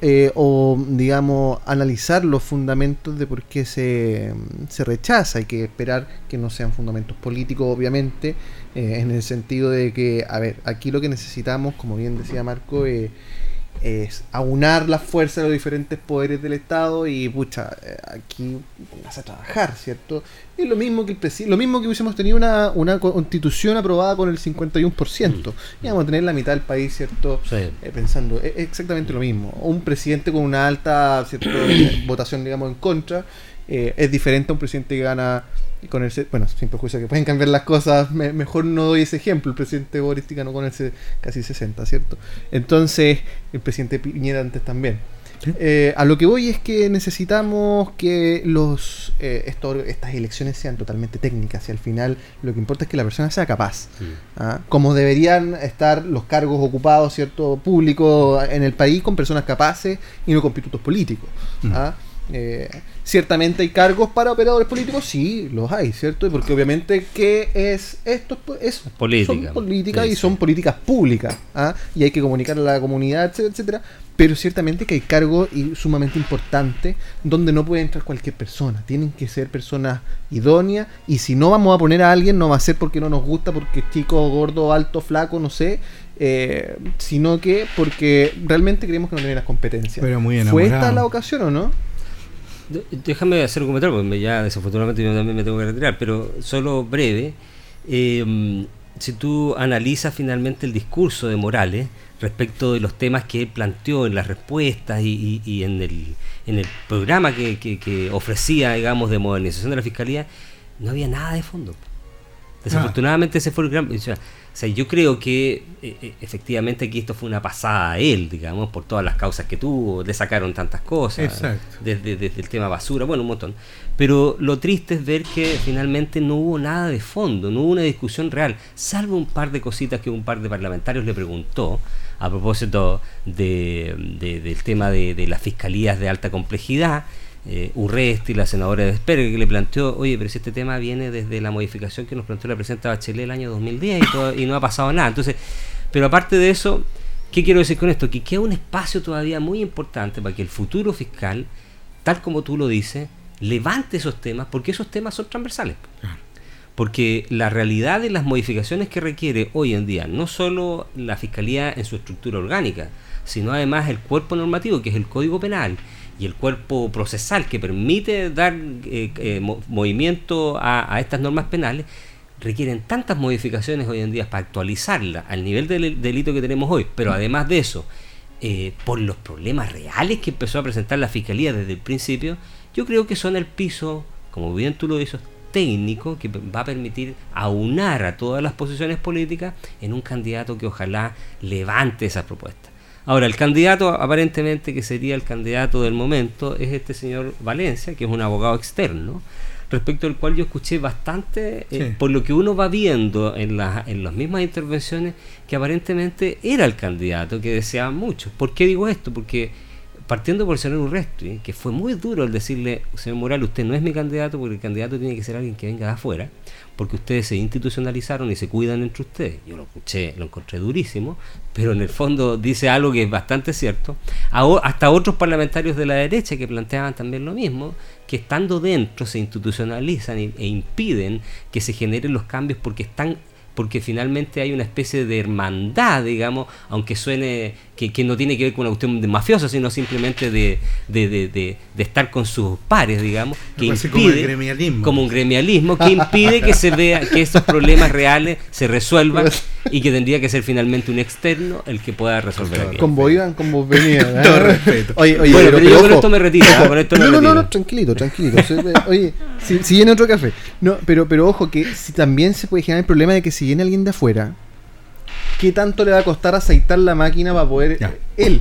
eh, o digamos, analizar los fundamentos de por qué se, se rechaza. Hay que esperar que no sean fundamentos políticos, obviamente, en el sentido de que, a ver, aquí lo que necesitamos, como bien decía Marco, eh, es aunar las fuerzas de los diferentes poderes del Estado y, pucha, eh, aquí vas a trabajar, ¿cierto? Es lo mismo que el lo mismo que hubiésemos tenido una, una constitución aprobada con el 51%. Mm. Íbamos a tener la mitad del país, ¿cierto? Eh, pensando es exactamente lo mismo. Un presidente con una alta ¿cierto? votación, digamos, en contra, eh, es diferente a un presidente que gana con el bueno, sin perjuicio que pueden cambiar las cosas, mejor no doy ese ejemplo, el presidente Boris ganó con el casi 60, ¿cierto? Entonces, el presidente Piñera antes también. Eh, a lo que voy es que necesitamos que los eh, estas elecciones sean totalmente técnicas y al final lo que importa es que la persona sea capaz. ¿ah? Como deberían estar los cargos ocupados, ¿cierto? Público en el país con personas capaces y no con pitutos políticos. ¿ah? Eh, ciertamente hay cargos para operadores políticos, sí, los hay, ¿cierto? Porque obviamente, ¿qué es esto? Es, Política. Son políticas y son políticas públicas, ¿ah? y hay que comunicar a la comunidad, etcétera, etcétera. Pero ciertamente que hay cargos y sumamente importantes donde no puede entrar cualquier persona. Tienen que ser personas idóneas. Y si no vamos a poner a alguien, no va a ser porque no nos gusta, porque es chico, gordo, alto, flaco, no sé. Eh, sino que porque realmente creemos que no tiene las competencias. Pero muy ¿Fue esta la ocasión o no? Déjame hacer un comentario, porque ya desafortunadamente yo también me tengo que retirar, pero solo breve. Eh, si tú analizas finalmente el discurso de Morales respecto de los temas que él planteó en las respuestas y, en, el, en el programa que, que, ofrecía, digamos, de modernización de la fiscalía, no había nada de fondo. Desafortunadamente ese fue el gran... O sea, yo creo que eh, eh, efectivamente aquí esto fue una pasada a él, digamos, por todas las causas que tuvo, le sacaron tantas cosas, desde, desde, el tema basura, bueno, un montón. Pero lo triste es ver que finalmente no hubo nada de fondo, no hubo una discusión real, salvo un par de cositas que un par de parlamentarios le preguntó a propósito de, del tema de, de las fiscalías de alta complejidad eh, Urresti, la senadora de Despergue, que le planteó, oye, pero si este tema viene desde la modificación que nos planteó la presidenta Bachelet el año 2010 y, y no ha pasado nada. Entonces, pero aparte de eso, ¿qué quiero decir con esto? Que queda un espacio todavía muy importante para que el futuro fiscal, tal como tú lo dices, levante esos temas, porque esos temas son transversales. Porque la realidad de las modificaciones que requiere hoy en día, no solo la fiscalía en su estructura orgánica, sino además el cuerpo normativo, que es el Código Penal, y el cuerpo procesal que permite dar eh, eh, movimiento a, estas normas penales requieren tantas modificaciones hoy en día para actualizarla al nivel del delito que tenemos hoy, pero además de eso, eh, por los problemas reales que empezó a presentar la Fiscalía desde el principio, yo creo que son el piso, como bien tú lo dices, técnico que va a permitir aunar a todas las posiciones políticas en un candidato que ojalá levante esa propuesta. Ahora, el candidato aparentemente que sería el candidato del momento es este señor Valencia, que es un abogado externo, respecto al cual yo escuché bastante, eh, por lo que uno va viendo en, en las mismas intervenciones, que aparentemente era el candidato que deseaban mucho. ¿Por qué digo esto? Porque partiendo por señor Urresti, que fue muy duro el decirle, señor Morales, usted no es mi candidato porque el candidato tiene que ser alguien que venga de afuera, porque ustedes se institucionalizaron y se cuidan entre ustedes. Yo lo escuché, lo encontré durísimo, pero en el fondo dice algo que es bastante cierto. hasta otros parlamentarios de la derecha que planteaban también lo mismo, que estando dentro se institucionalizan e impiden que se generen los cambios porque están porque finalmente hay una especie de hermandad, digamos, aunque suene que, que no tiene que ver con una cuestión de mafiosa, sino simplemente de, de, de, de, estar con sus pares, digamos, que impide, como, un gremialismo. como un gremialismo, que impide que se vea que esos problemas reales se resuelvan y que tendría que ser finalmente un externo el que pueda resolver aquí. Como iban, como venían. Todo respeto. Oye, oye, bueno, pero, yo con esto me retiro. Con esto no, no, no, no, tranquilito, tranquilito. oye, si, si, viene otro café. No, pero, pero ojo, que si también se puede generar el problema de que si viene alguien de afuera, ¿qué tanto le va a costar aceitar la máquina para poder él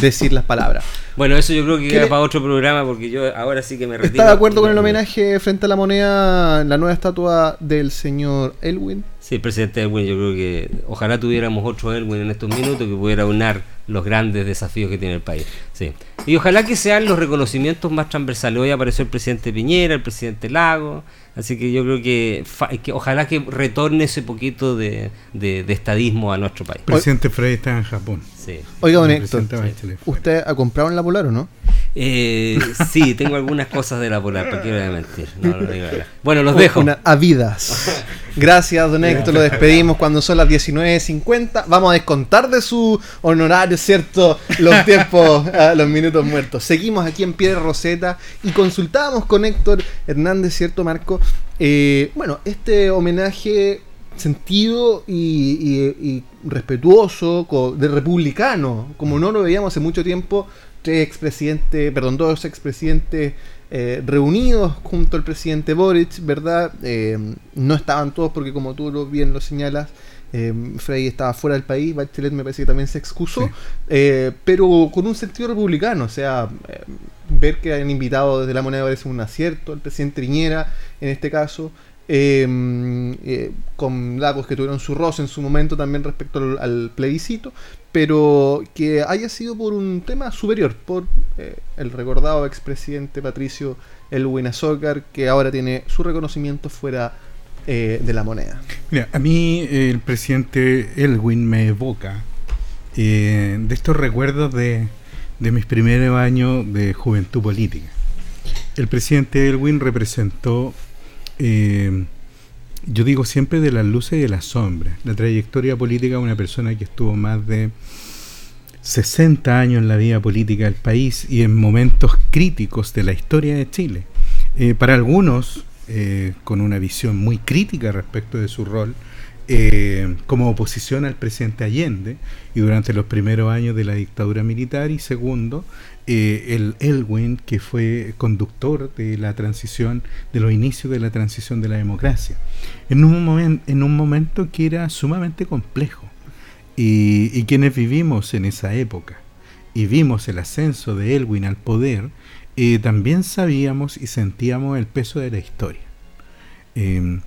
decir las palabras? Bueno, eso yo creo que queda para otro programa porque yo ahora sí que me retiro. ¿Está de acuerdo con el homenaje frente a la moneda, la nueva estatua del señor Elwin? Sí, presidente Elwin, yo creo que ojalá tuviéramos otro Elwin en estos minutos que pudiera unar los grandes desafíos que tiene el país. Sí. Y ojalá que sean los reconocimientos más transversales. Hoy apareció el presidente Piñera, el presidente Lago, así que yo creo que, ojalá que retorne ese poquito de, estadismo a nuestro país. Presidente Frey está en Japón. Sí. Oiga, don Héctor, ¿usted ha comprado en la Polar o no? Eh, sí, tengo algunas cosas de la Polar, pero quiero mentir. bueno, los dejo. a vidas. Gracias, don Héctor. Lo despedimos cuando son las 19.50. Vamos a descontar de su honorario, ¿cierto? Los tiempos, ah, los minutos muertos. Seguimos aquí en Piedra Roseta y consultábamos con Héctor Hernández, ¿cierto, Marco? Eh, bueno, este homenaje sentido y, respetuoso de republicano, como no lo veíamos hace mucho tiempo, tres expresidentes, perdón, dos expresidentes eh, reunidos junto al presidente Boric, ¿verdad? Eh, no estaban todos porque como tú bien lo señalas, Frey estaba fuera del país, Bachelet me parece que también se excusó, pero con un sentido republicano, o sea, ver que han invitado desde la moneda parece un acierto, el presidente Riñera en este caso, Em, eh, con Lagos que tuvieron su roce en su momento también respecto al, plebiscito, pero que haya sido por un tema superior, por eh, el recordado expresidente Patricio Elwin Azócar, que ahora tiene su reconocimiento fuera eh, de la moneda. Mira, a mí el presidente Elwin me evoca de estos recuerdos de, de mis primeros años de juventud política. El presidente Elwin representó eh, yo digo siempre de las luces y de las sombras. La trayectoria política de una persona que estuvo más de 60 años en la vida política del país y en momentos críticos de la historia de Chile. Eh, para algunos, eh, con una visión muy crítica respecto de su rol, como oposición al presidente Allende y durante los primeros años de la dictadura militar y segundo eh, el Elwin que fue conductor de la transición de los inicios de la transición de la democracia. En un momento que era sumamente complejo y, quienes vivimos en esa época y vimos el ascenso de Elwin al poder eh, también sabíamos y sentíamos el peso de la historia. Em,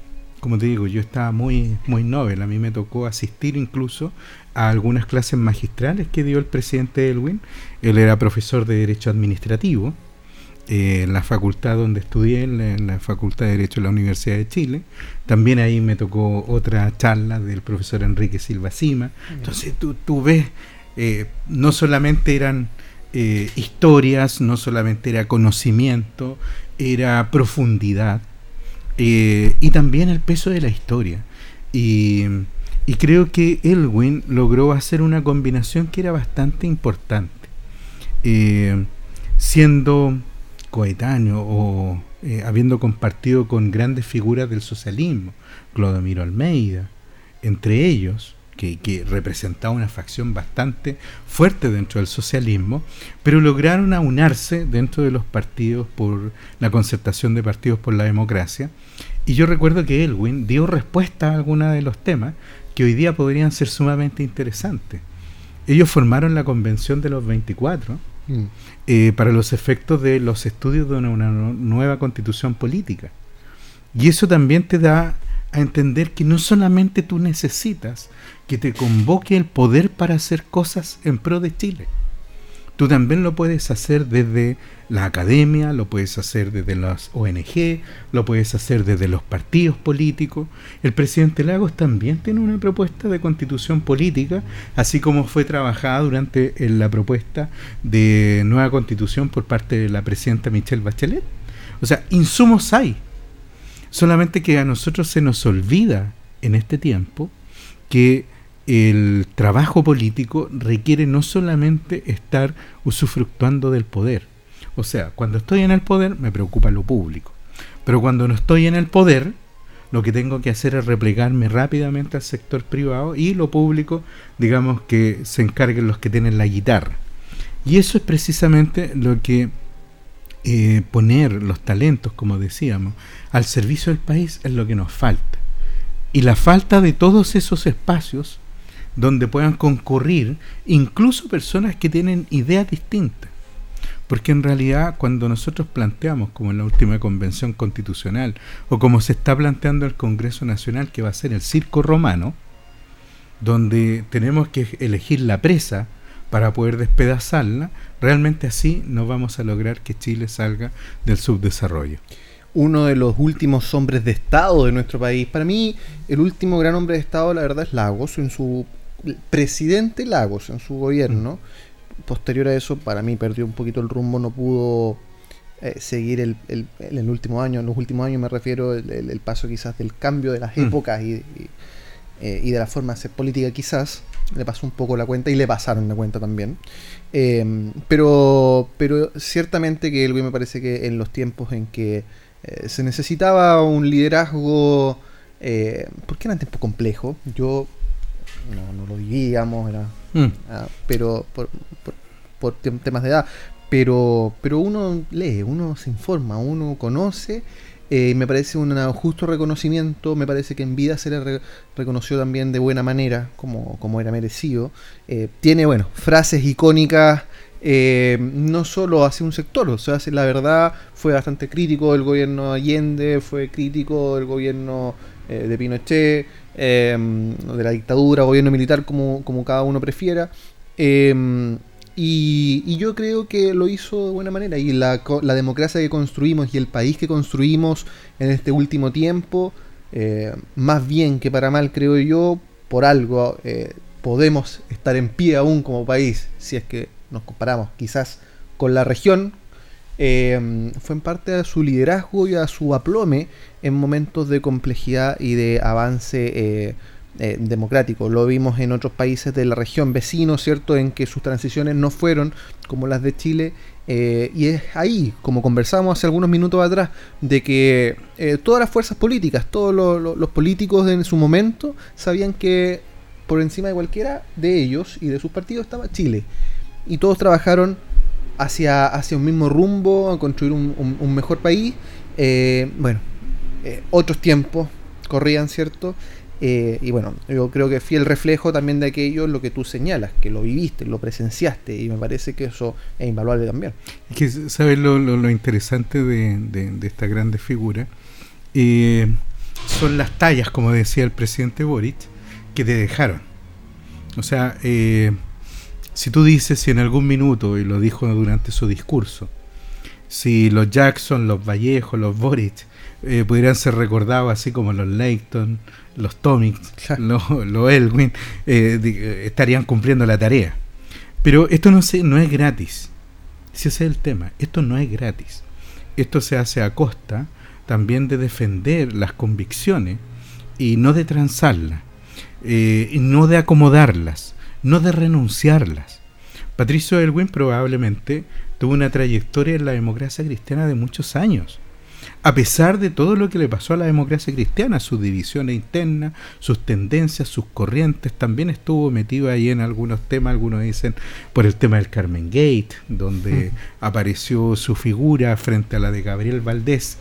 como te digo, yo estaba muy, muy novel. A mí me tocó asistir incluso a algunas clases magistrales que dio el presidente Elwin. Él era profesor de Derecho Administrativo eh, en la facultad donde estudié, en la, Facultad de Derecho de la Universidad de Chile. También ahí me tocó otra charla del profesor Enrique Silva Sima. Entonces tú, tú ves, eh, no solamente eran eh, historias, no solamente era conocimiento, era profundidad eh, y también el peso de la historia. Y, creo que Elwin logró hacer una combinación que era bastante importante. Eh, siendo coetáneo o eh, habiendo compartido con grandes figuras del socialismo, Clodomiro Almeida, entre ellos, que, representaba una facción bastante fuerte dentro del socialismo, pero lograron aunarse dentro de los partidos por la concertación de partidos por la democracia. Y yo recuerdo que Elwin dio respuesta a algunos de los temas que hoy día podrían ser sumamente interesantes. Ellos formaron la Convención de los 24 mm. eh, para los efectos de los estudios de una nueva constitución política. Y eso también te da a entender que no solamente tú necesitas que te convoque el poder para hacer cosas en pro de Chile. Tú también lo puedes hacer desde la academia, lo puedes hacer desde las ONG, lo puedes hacer desde los partidos políticos. El presidente Lagos también tiene una propuesta de constitución política, así como fue trabajada durante la propuesta de nueva constitución por parte de la presidenta Michelle Bachelet. O sea, insumos hay. Solamente que a nosotros se nos olvida en este tiempo que el trabajo político requiere no solamente estar usufructuando del poder. O sea, cuando estoy en el poder me preocupa lo público. Pero cuando no estoy en el poder, lo que tengo que hacer es replegarme rápidamente al sector privado y lo público, digamos que se encarguen los que tienen la guitarra. Y eso es precisamente lo que eh, poner los talentos, como decíamos, al servicio del país es lo que nos falta. Y la falta de todos esos espacios donde puedan concurrir incluso personas que tienen ideas distintas. Porque en realidad cuando nosotros planteamos, como en la última convención constitucional, o como se está planteando el Congreso Nacional, que va a ser el circo romano, donde tenemos que elegir la presa para poder despedazarla, realmente así no vamos a lograr que Chile salga del subdesarrollo uno de los últimos hombres de Estado de nuestro país. Para mí, el último gran hombre de Estado, la verdad, es Lagos, en su presidente Lagos en su gobierno. Posterior a eso, para mí perdió un poquito el rumbo, no pudo eh, seguir el, el, el, último año. En los últimos años me refiero el, paso quizás del cambio de las mm. épocas y, eh, y, de la forma de hacer política quizás. Le pasó un poco la cuenta y le pasaron la cuenta también. Em, pero, pero ciertamente que me parece que en los tiempos en que eh, se necesitaba un liderazgo, porque era un tiempo complejo. Yo no, no lo vivíamos, era, mm. ah, pero por, por, temas de edad. Pero, pero uno lee, uno se informa, uno conoce Eh, me parece un justo reconocimiento, me parece que en vida se le reconoció también de buena manera, como, como era merecido. Eh, tiene, bueno, frases icónicas, eh, no solo hacia un sector, o sea, la verdad fue bastante crítico del gobierno Allende, fue crítico del gobierno de Pinochet, de la dictadura, gobierno militar, como, como cada uno prefiera. Y, yo creo que lo hizo de buena manera. Y la, democracia que construimos y el país que construimos en este último tiempo, eh, más bien que para mal, creo yo, por algo eh, podemos estar en pie aún como país, si es que nos comparamos quizás con la región, eh, fue en parte a su liderazgo y a su aplome en momentos de complejidad y de avance eh, democrático. Lo vimos en otros países de la región vecino, ¿cierto? En que sus transiciones no fueron como las de Chile. Eh, y es ahí, como conversamos hace algunos minutos atrás, de que eh, todas las fuerzas políticas, todos los políticos en su momento, sabían que por encima de cualquiera de ellos y de sus partidos estaba Chile. Y todos trabajaron hacia, hacia un mismo rumbo, a construir un mejor país. bueno, otros tiempos corrían, ¿cierto? Eh, y bueno, yo creo que fiel reflejo también de aquello lo que tú señalas, que lo viviste, lo presenciaste, y me parece que eso es invaluable también. Es que, ¿sabes lo, lo, interesante de, de, esta grande figura? Eh, son las tallas, como decía el presidente Boric, que te dejaron. O sea, eh, si tú dices, si en algún minuto, y lo dijo durante su discurso, si los Jackson, los Vallejo, los Boric pudieran ser recordados así como los Leighton, los Tomics, los, Elwin, eh, estarían cumpliendo la tarea. Pero esto no, se, no es gratis. Si ese es el tema, esto no es gratis. Esto se hace a costa también de defender las convicciones y no de transarlas, eh, y no de acomodarlas, no de renunciarlas. Patricio Elwin probablemente tuvo una trayectoria en la democracia cristiana de muchos años. A pesar de todo lo que le pasó a la democracia cristiana, sus divisiones internas, sus tendencias, sus corrientes, también estuvo metido ahí en algunos temas, algunos dicen por el tema del Carmen Gate, donde apareció su figura frente a la de Gabriel Valdés,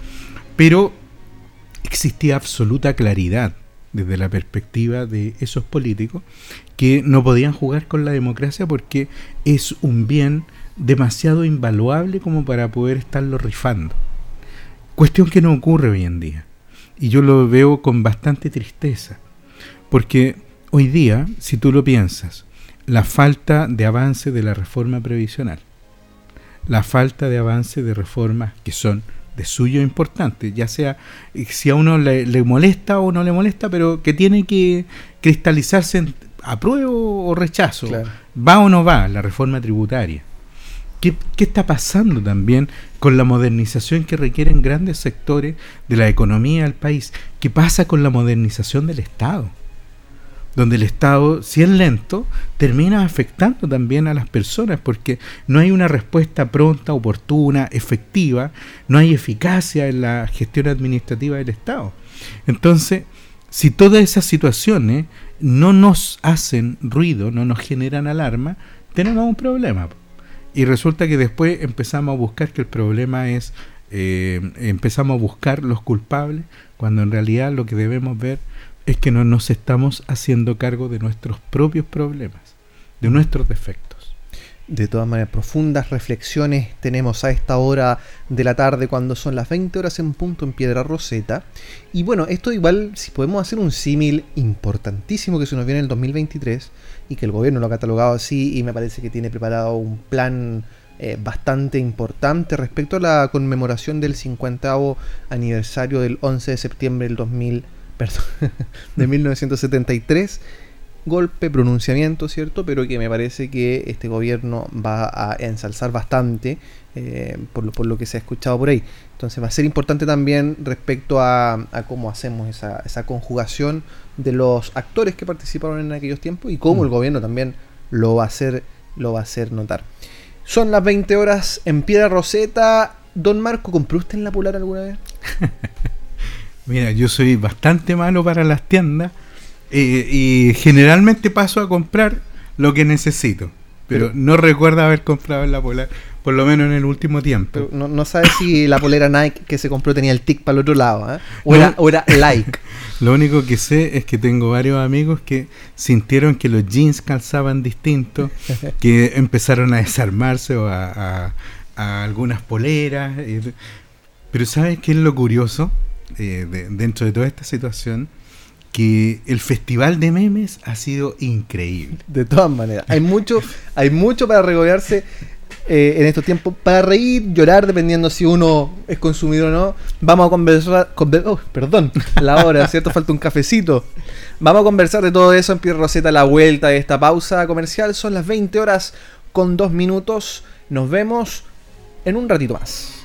pero existía absoluta claridad desde la perspectiva de esos políticos que no podían jugar con la democracia porque es un bien demasiado invaluable como para poder estarlo rifando. Cuestión que no ocurre hoy en día. Y yo lo veo con bastante tristeza. Porque hoy día, si tú lo piensas, la falta de avance de la reforma previsional, la falta de avance de reformas que son de suyo importantes, ya sea eh, si a uno le, molesta o no le molesta, pero que tiene que cristalizarse en apruebo o rechazo, va o no va la reforma tributaria ¿Qué, está pasando también con la modernización que requieren grandes sectores de la economía del país? ¿Qué pasa con la modernización del Estado? Donde el Estado, si es lento, termina afectando también a las personas porque no hay una respuesta pronta, oportuna, efectiva, no hay eficacia en la gestión administrativa del Estado. Entonces, si todas esas situaciones no nos hacen ruido, no nos generan alarma, tenemos un problema. Y resulta que después empezamos a buscar que el problema es, eh, empezamos a buscar los culpables, cuando en realidad lo que debemos ver es que no nos estamos haciendo cargo de nuestros propios problemas, de nuestros defectos. De todas maneras, profundas reflexiones tenemos a esta hora de la tarde cuando son las 20 horas en punto en Piedra Roseta. Y bueno, esto igual, si podemos hacer un símil importantísimo que se nos viene en el 2023 y que el gobierno lo ha catalogado así y me parece que tiene preparado un plan eh, bastante importante respecto a la conmemoración del 50 aniversario del 11 de septiembre del 2000, perdón, de 1973 golpe, pronunciamiento, ¿cierto? Pero que me parece que este gobierno va a ensalzar bastante eh, por, lo, por, lo, que se ha escuchado por ahí. Entonces va a ser importante también respecto a, cómo hacemos esa, esa, conjugación de los actores que participaron en aquellos tiempos y cómo el mm. gobierno también lo va a hacer, lo va a hacer notar. Son las 20 horas en Piedra Roseta. Don Marco, ¿compró usted en la Polar alguna vez? Mira, yo soy bastante malo para las tiendas y generalmente paso a comprar lo que necesito. Pero, no recuerdo haber comprado en la Polar por lo menos en el último tiempo. no, no sabes si la polera Nike que se compró tenía el tic para el otro lado, ¿eh? o, era, o era like. Lo único que sé es que tengo varios amigos que sintieron que los jeans calzaban distinto, que empezaron a desarmarse o a, algunas poleras. pero ¿sabes qué es lo curioso eh, dentro de toda esta situación? que el festival de memes ha sido increíble. De todas maneras, hay mucho, hay mucho para regodearse eh, en estos tiempos para reír, llorar, dependiendo si uno es consumidor o no. Vamos a conversar, oh, perdón, la hora, ¿cierto? Falta un cafecito. Vamos a conversar de todo eso en Pierre Rosetta, la vuelta de esta pausa comercial. Son las 20 horas con 2 minutos. Nos vemos en un ratito más.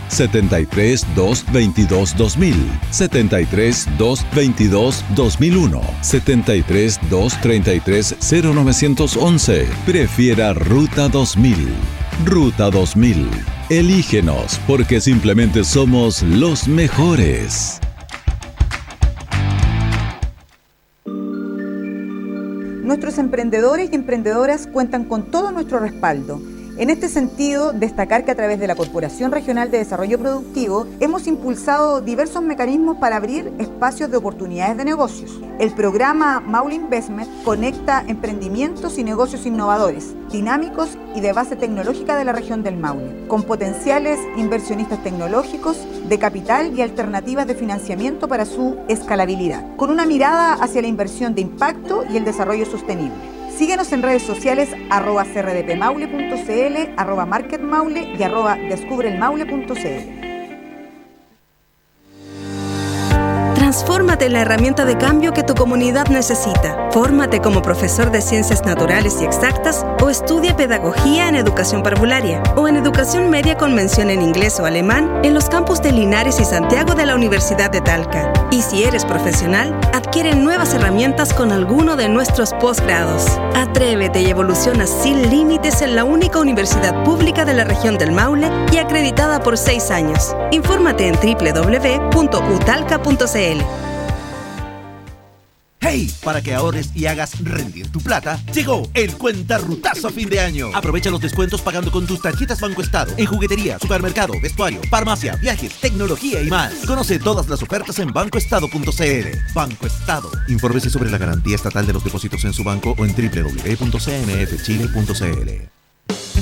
73 222 2000, 73 222 2001, 73 233 0911. Prefiera Ruta 2000. Ruta 2000. Elígenos porque simplemente somos los mejores. Nuestros emprendedores y emprendedoras cuentan con todo nuestro respaldo en este sentido, destacar que a través de la Corporación Regional de Desarrollo Productivo hemos impulsado diversos mecanismos para abrir espacios de oportunidades de negocios. El programa Maule Investment conecta emprendimientos y negocios innovadores, dinámicos y de base tecnológica de la región del Maule, con potenciales inversionistas tecnológicos de capital y alternativas de financiamiento para su escalabilidad, con una mirada hacia la inversión de impacto y el desarrollo sostenible. Síguenos en redes sociales arroba crdpmaule.cl, arroba marketmaule y arroba descubrelmaule.cl. Transfórmate en la herramienta de cambio que tu comunidad necesita. Fórmate como profesor de ciencias naturales y exactas o estudia pedagogía en educación parvularia o en educación media con mención en inglés o alemán en los campus de Linares y Santiago de la Universidad de Talca. Y si eres profesional, adquiere nuevas herramientas con alguno de nuestros posgrados. Atrévete y evoluciona sin límites en la única universidad pública de la región del Maule y acreditada por seis años. Infórmate en www.utalca.cl. ¡Hey! Para que ahorres y hagas rendir tu plata, llegó el cuenta rutazo a fin de año. Aprovecha los descuentos pagando con tus tarjetas Banco Estado en juguetería, supermercado, vestuario, farmacia, viajes, tecnología y más. Conoce todas las ofertas en bancoestado.cl. Banco Estado. Infórmese sobre la garantía estatal de los depósitos en su banco o en www.cmfchile.cl.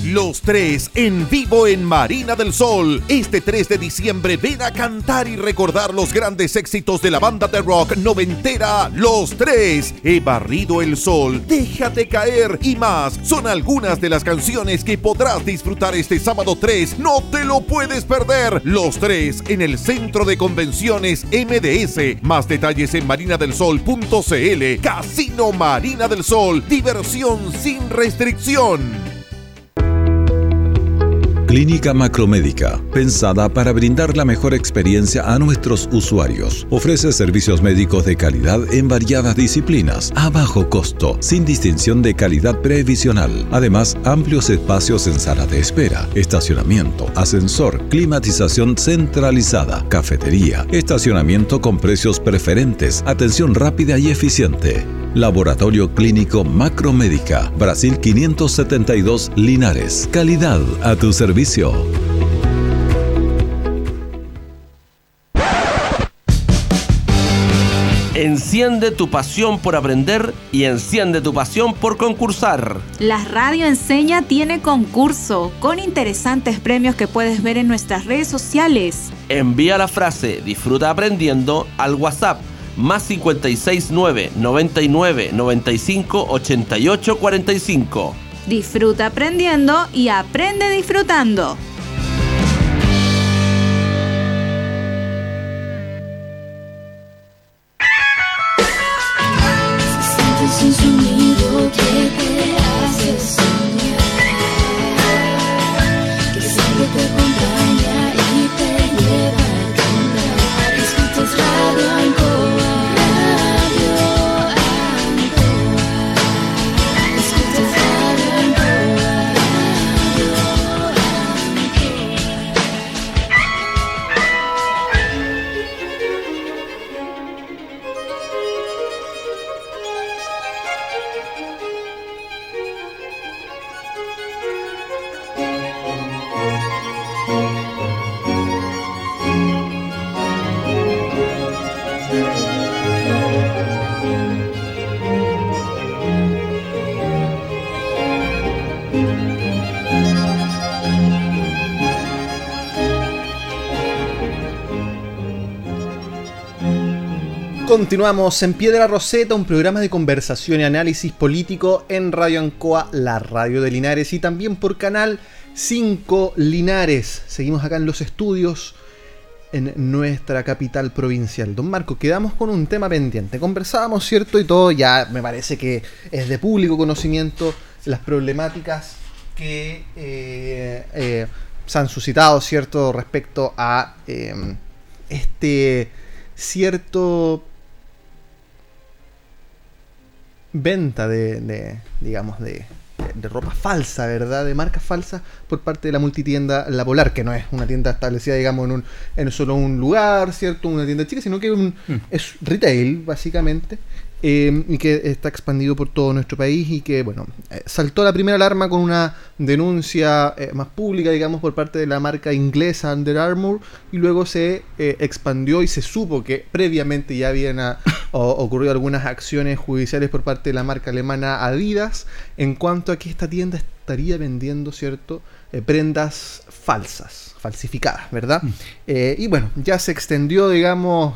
Los tres en vivo en Marina del Sol. Este 3 de diciembre ven a cantar y recordar los grandes éxitos de la banda de rock noventera Los Tres. He barrido el sol, déjate caer y más. Son algunas de las canciones que podrás disfrutar este sábado 3. No te lo puedes perder. Los Tres en el Centro de Convenciones MDS. Más detalles en marinadelsol.cl. Casino Marina del Sol. Diversión sin restricción. Clínica Macromédica, pensada para brindar la mejor experiencia a nuestros usuarios. Ofrece servicios médicos de calidad en variadas disciplinas, a bajo costo, sin distinción de calidad previsional. Además, amplios espacios en sala de espera, estacionamiento, ascensor, climatización centralizada, cafetería, estacionamiento con precios preferentes, atención rápida y eficiente. Laboratorio Clínico Macromédica, Brasil 572 Linares. Calidad a tu servicio. Enciende tu pasión por aprender y enciende tu pasión por concursar. La Radio Enseña tiene concurso con interesantes premios que puedes ver en nuestras redes sociales. Envía la frase Disfruta aprendiendo al WhatsApp más 569 99 95 88 45. Disfruta aprendiendo y aprende disfrutando. Continuamos en Piedra Roseta, un programa de conversación y análisis político en Radio Ancoa, la radio de Linares y también por Canal 5 Linares. Seguimos acá en los estudios en nuestra capital provincial. Don Marco, quedamos con un tema pendiente. Conversábamos, ¿cierto? Y todo ya me parece que es de público conocimiento las problemáticas que eh, eh, se han suscitado, ¿cierto? Respecto a eh, este cierto venta de, digamos, de, de, ropa falsa, ¿verdad? De marca falsa por parte de la multitienda La Polar, que no es una tienda establecida, digamos, en, un, en solo un lugar, ¿cierto? Una tienda chica, sino que mm. es retail, básicamente. Em, y que está expandido por todo nuestro país y que, bueno, eh, saltó la primera alarma con una denuncia eh, más pública, digamos, por parte de la marca inglesa Under Armour y luego se eh, expandió y se supo que previamente ya habían ocurrido algunas acciones judiciales por parte de la marca alemana Adidas en cuanto a que esta tienda estaría vendiendo, ¿cierto?, prendas falsas, falsificadas, ¿verdad? Mm. y bueno, ya se extendió, digamos,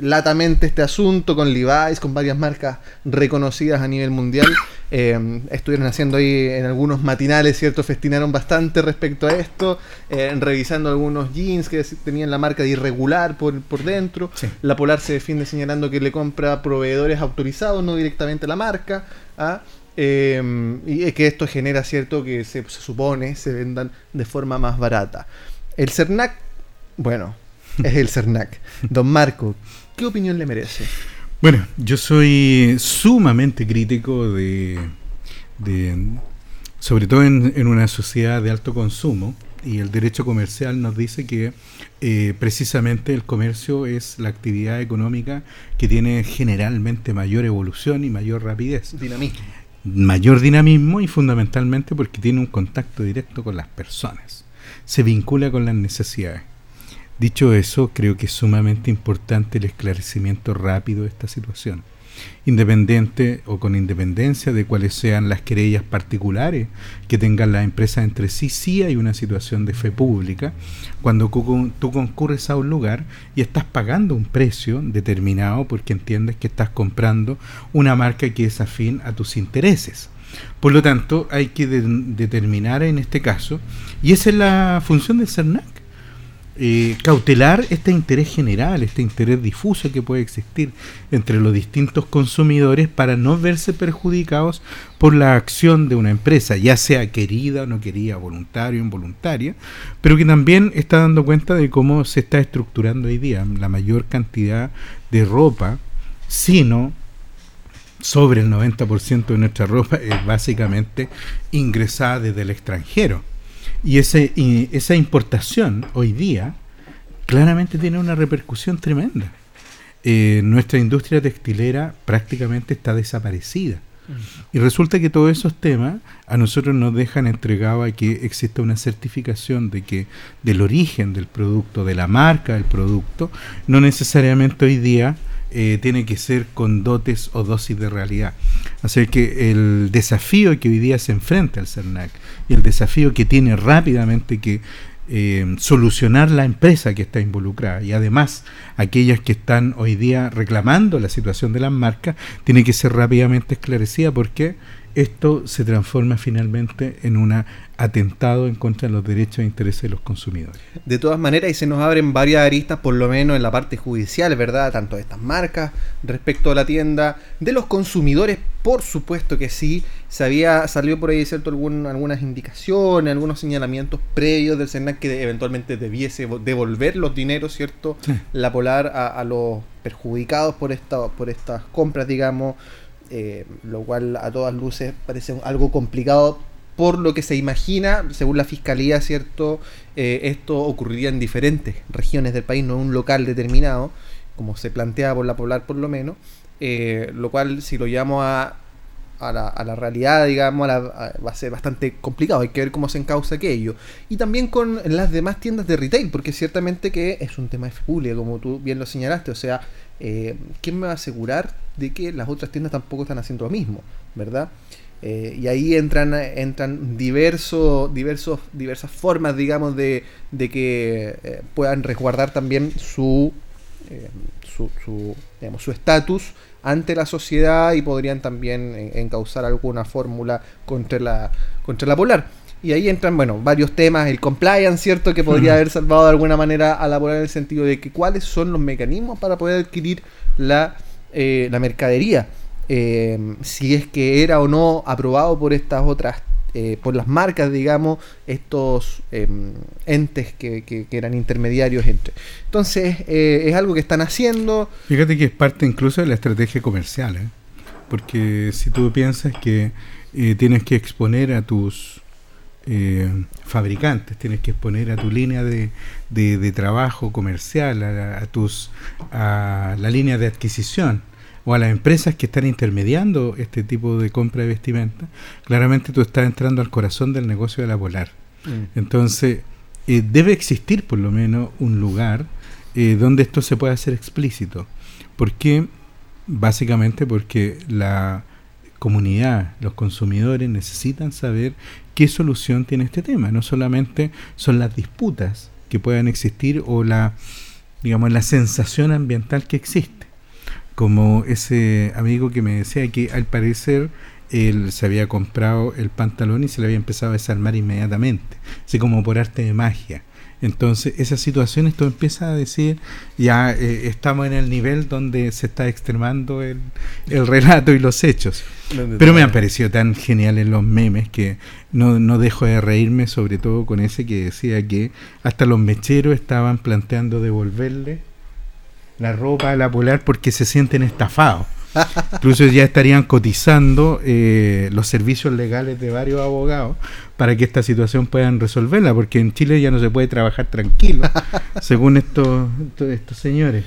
latamente este asunto con Levi's, con varias marcas reconocidas a nivel mundial. Eh, estuvieron haciendo ahí en algunos matinales, ¿cierto? Festinaron bastante respecto a esto, eh, revisando algunos jeans que tenían la marca de irregular por, por dentro. La Polar se defiende señalando que le compra proveedores autorizados, no directamente a la marca. ¿ah? Eh, y es que esto genera, ¿cierto? Que se, se supone se vendan de forma más barata. El CERNAC, bueno, es el CERNAC. Don Marco, ¿qué opinión le merece? Bueno, yo soy sumamente crítico de, sobre todo en, una sociedad de alto consumo, y el derecho comercial nos dice que eh, precisamente el comercio es la actividad económica que tiene generalmente mayor evolución y mayor rapidez. Dinamismo. Mayor dinamismo y fundamentalmente porque tiene un contacto directo con las personas. Se vincula con las necesidades. Dicho eso, creo que es sumamente importante el esclarecimiento rápido de esta situación, independiente o con independencia de cuáles sean las querellas particulares que tengan las empresas entre sí, sí hay una situación de fe pública cuando tú concurres a un lugar y estás pagando un precio determinado porque entiendes que estás comprando una marca que es afín a tus intereses. Por lo tanto, hay que determinar en este caso, y esa es la función del CERNAC, eh, cautelar este interés general, este interés difuso que puede existir entre los distintos consumidores para no verse perjudicados por la acción de una empresa, ya sea querida o no querida, voluntaria o involuntaria, pero que también está dando cuenta de cómo se está estructurando hoy día la mayor cantidad de ropa, sino sobre el 90% de nuestra ropa es básicamente ingresada desde el extranjero. Y, ese, esa importación hoy día claramente tiene una repercusión tremenda. Eh, nuestra industria textilera prácticamente está desaparecida. Y resulta que todos esos temas a nosotros nos dejan entregado a que exista una certificación de que del origen del producto, de la marca del producto, no necesariamente hoy día eh, tiene que ser con dotes o dosis de realidad. Así que el desafío que hoy día se enfrenta al CERNAC y el desafío que tiene rápidamente que eh, solucionar la empresa que está involucrada y además aquellas que están hoy día reclamando la situación de las marcas, tiene que ser rápidamente esclarecida porque esto se transforma finalmente en un atentado en contra de los derechos e intereses de los consumidores. De todas maneras, y se nos abren varias aristas, por lo menos en la parte judicial, ¿verdad? Tanto de estas marcas respecto a la tienda, de los consumidores, por supuesto que sí. Se había salido por ahí, ¿cierto? Algún, algunas indicaciones, algunos señalamientos previos del SENAC que eventualmente debiese devolver los dineros, ¿cierto? La Polar a, a los perjudicados por, esta, por estas compras, digamos eh, lo cual a todas luces parece algo complicado por lo que se imagina, según la fiscalía, ¿cierto? Eh, esto ocurriría en diferentes regiones del país, no en un local determinado, como se plantea por la Poblar por lo menos, eh, lo cual si lo llevamos a, a, la, a la realidad, digamos, va a ser bastante complicado, hay que ver cómo se encausa aquello. Y también con las demás tiendas de retail, porque ciertamente que es un tema de como tú bien lo señalaste, o sea, ¿quién me va a asegurar de que las otras tiendas tampoco están haciendo lo mismo? ¿Verdad? Eh, y ahí entran, entran diversos, diversos, diversas formas, digamos, de, de que eh, puedan resguardar también su su, su estatus ante la sociedad y podrían también encauzar alguna fórmula contra la, contra la polar. Y ahí entran, bueno, varios temas, el compliance, ¿cierto? Que podría haber salvado de alguna manera a la polar en el sentido de que cuáles son los mecanismos para poder adquirir la, eh, la mercadería. Eh, si es que era o no aprobado por estas otras eh, por las marcas, digamos, estos em, entes que, eran intermediarios entre. Entonces, eh, es algo que están haciendo. Fíjate que es parte incluso de la estrategia comercial, porque si tú piensas que tienes que exponer a tus fabricantes, tienes que exponer a tu línea de, de, trabajo comercial, a, a, tus, a la línea de adquisición, o a las empresas que están intermediando este tipo de compra de vestimenta, claramente tú estás entrando al corazón del negocio de la Polar. Mm. Entonces, eh, debe existir por lo menos un lugar eh, donde esto se pueda hacer explícito. ¿Por qué? Básicamente porque la comunidad, los consumidores necesitan saber qué solución tiene este tema. No solamente son las disputas que puedan existir o la, digamos, la sensación ambiental que existe como ese amigo que me decía que al parecer él se había comprado el pantalón y se le había empezado a desarmar inmediatamente, así como por arte de magia. Entonces, esas situaciones tú empiezas a decir, ya eh, estamos en el nivel donde se está extremando el, el relato y los hechos. Pero me han parecido tan geniales los memes que no, no dejo de reírme, sobre todo con ese que decía que hasta los mecheros estaban planteando devolverle la ropa de la polar porque se sienten estafados. Incluso ya estarían cotizando eh, los servicios legales de varios abogados para que esta situación puedan resolverla, porque en Chile ya no se puede trabajar tranquilo, según estos, estos señores.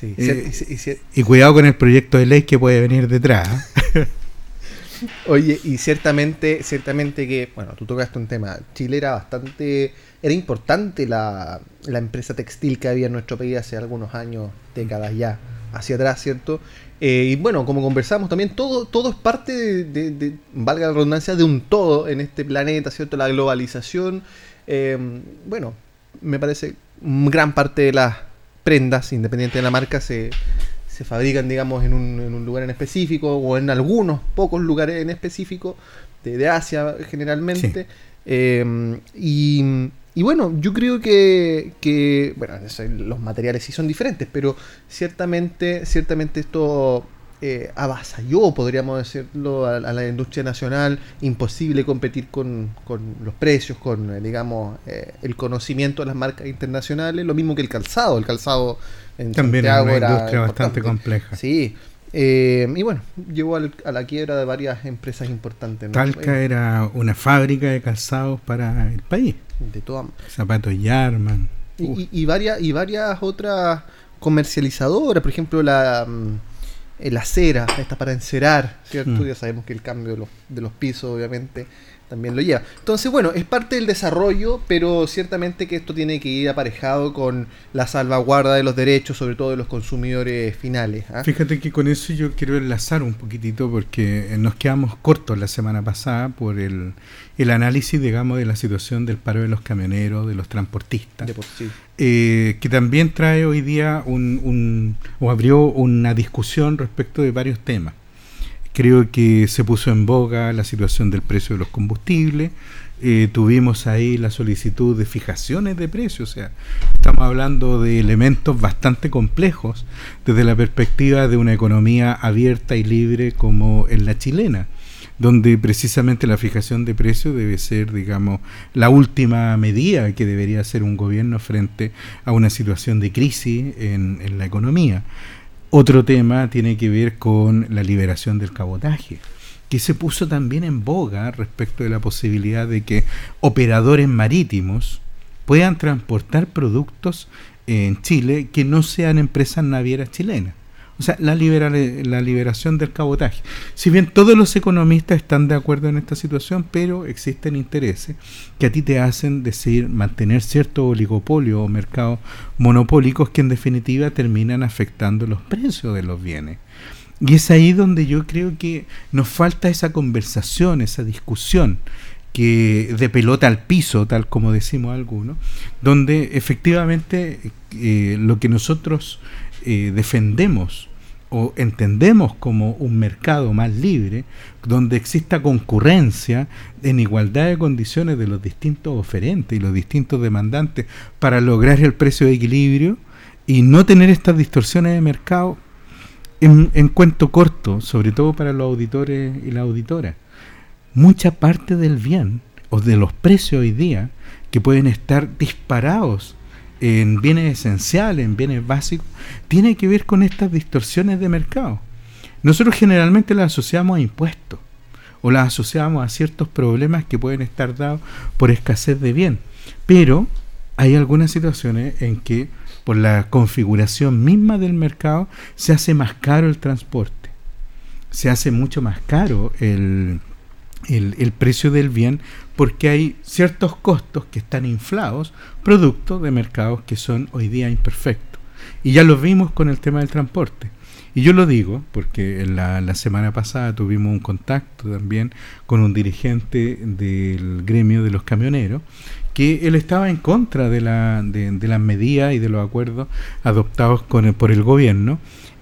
Eh, y, cuidado con el proyecto de ley que puede venir detrás. ¿eh? Oye, y ciertamente, ciertamente que, bueno, tú tocaste un tema. Chile era bastante, era importante la, la empresa textil que había en nuestro país hace algunos años, décadas ya hacia atrás, ¿cierto? Eh, y bueno, como conversamos también, todo, todo es parte de, valga la redundancia, de un todo en este planeta, ¿cierto? La globalización. Eh, bueno, me parece gran parte de las prendas, independiente de la marca, se, se fabrican, digamos, en un, en un, lugar en específico o en algunos pocos lugares en específico de, Asia generalmente. Eh, y, y, bueno, yo creo que, que, bueno, los materiales sí son diferentes, pero ciertamente, ciertamente esto eh, avasalló, podríamos decirlo, a, la industria nacional. Imposible competir con, con los precios, con, eh, digamos, eh, el conocimiento de las marcas internacionales. Lo mismo que el calzado. El calzado también es una industria bastante compleja. Sí. Eh, y bueno, llevó a la quiebra de varias empresas importantes. Talca era una fábrica de calzados para el país. De todas Zapatos Yarman. Y, y, varias, y varias otras comercializadoras, por ejemplo la, mm, la cera, esta para encerar, ¿cierto? Mm. Ya sabemos que el cambio de los, de los pisos obviamente también lo lleva. Entonces, bueno, es parte del desarrollo, pero ciertamente que esto tiene que ir aparejado con la salvaguarda de los derechos, sobre todo de los consumidores finales. ¿ah? Fíjate que con eso yo quiero enlazar un poquitito porque nos quedamos cortos la semana pasada por el, el análisis, digamos, de la situación del paro de los camioneros, de los transportistas, eh, que también trae hoy día un, un, o abrió una discusión respecto de varios temas. Creo que se puso en boga la situación del precio de los combustibles. Eh, tuvimos ahí la solicitud de fijaciones de precios, o sea, estamos hablando de elementos bastante complejos desde la perspectiva de una economía abierta y libre como en la chilena, donde precisamente la fijación de precios debe ser, digamos, la última medida que debería hacer un gobierno frente a una situación de crisis en, en la economía. Otro tema tiene que ver con la liberación del cabotaje, que se puso también en boga respecto de la posibilidad de que operadores marítimos puedan transportar productos en Chile que no sean empresas navieras chilenas. O sea, la, la liberación del cabotaje. Si bien todos los economistas están de acuerdo en esta situación, pero existen intereses que a ti te hacen decir mantener cierto oligopolio o mercados monopólicos que en definitiva terminan afectando los precios de los bienes. Y es ahí donde yo creo que nos falta esa conversación, esa discusión que de pelota al piso, tal como decimos algunos, donde efectivamente eh, lo que nosotros eh, defendemos o entendemos como un mercado más libre, donde exista concurrencia en igualdad de condiciones de los distintos oferentes y los distintos demandantes para lograr el precio de equilibrio y no tener estas distorsiones de mercado en, en cuento corto, sobre todo para los auditores y las auditoras. Mucha parte del bien o de los precios hoy día que pueden estar disparados en bienes esenciales, en bienes básicos, tiene que ver con estas distorsiones de mercado. Nosotros generalmente las asociamos a impuestos o las asociamos a ciertos problemas que pueden estar dados por escasez de bien, pero hay algunas situaciones en que por la configuración misma del mercado se hace más caro el transporte, se hace mucho más caro el, el, precio del bien porque hay ciertos costos que están inflados producto de mercados que son hoy día imperfectos. Y ya lo vimos con el tema del transporte. Y yo lo digo porque la, la, semana pasada tuvimos un contacto también con un dirigente del gremio de los camioneros que él estaba en contra de, la, de, de las medidas y de los acuerdos adoptados con por el gobierno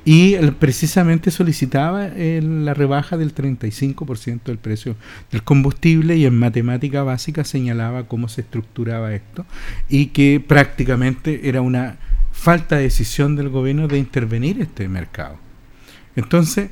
y precisamente solicitaba la rebaja del 35% del precio del combustible y en matemática básica señalaba cómo se estructuraba esto y que prácticamente era una falta de decisión del gobierno de intervenir este mercado. Entonces,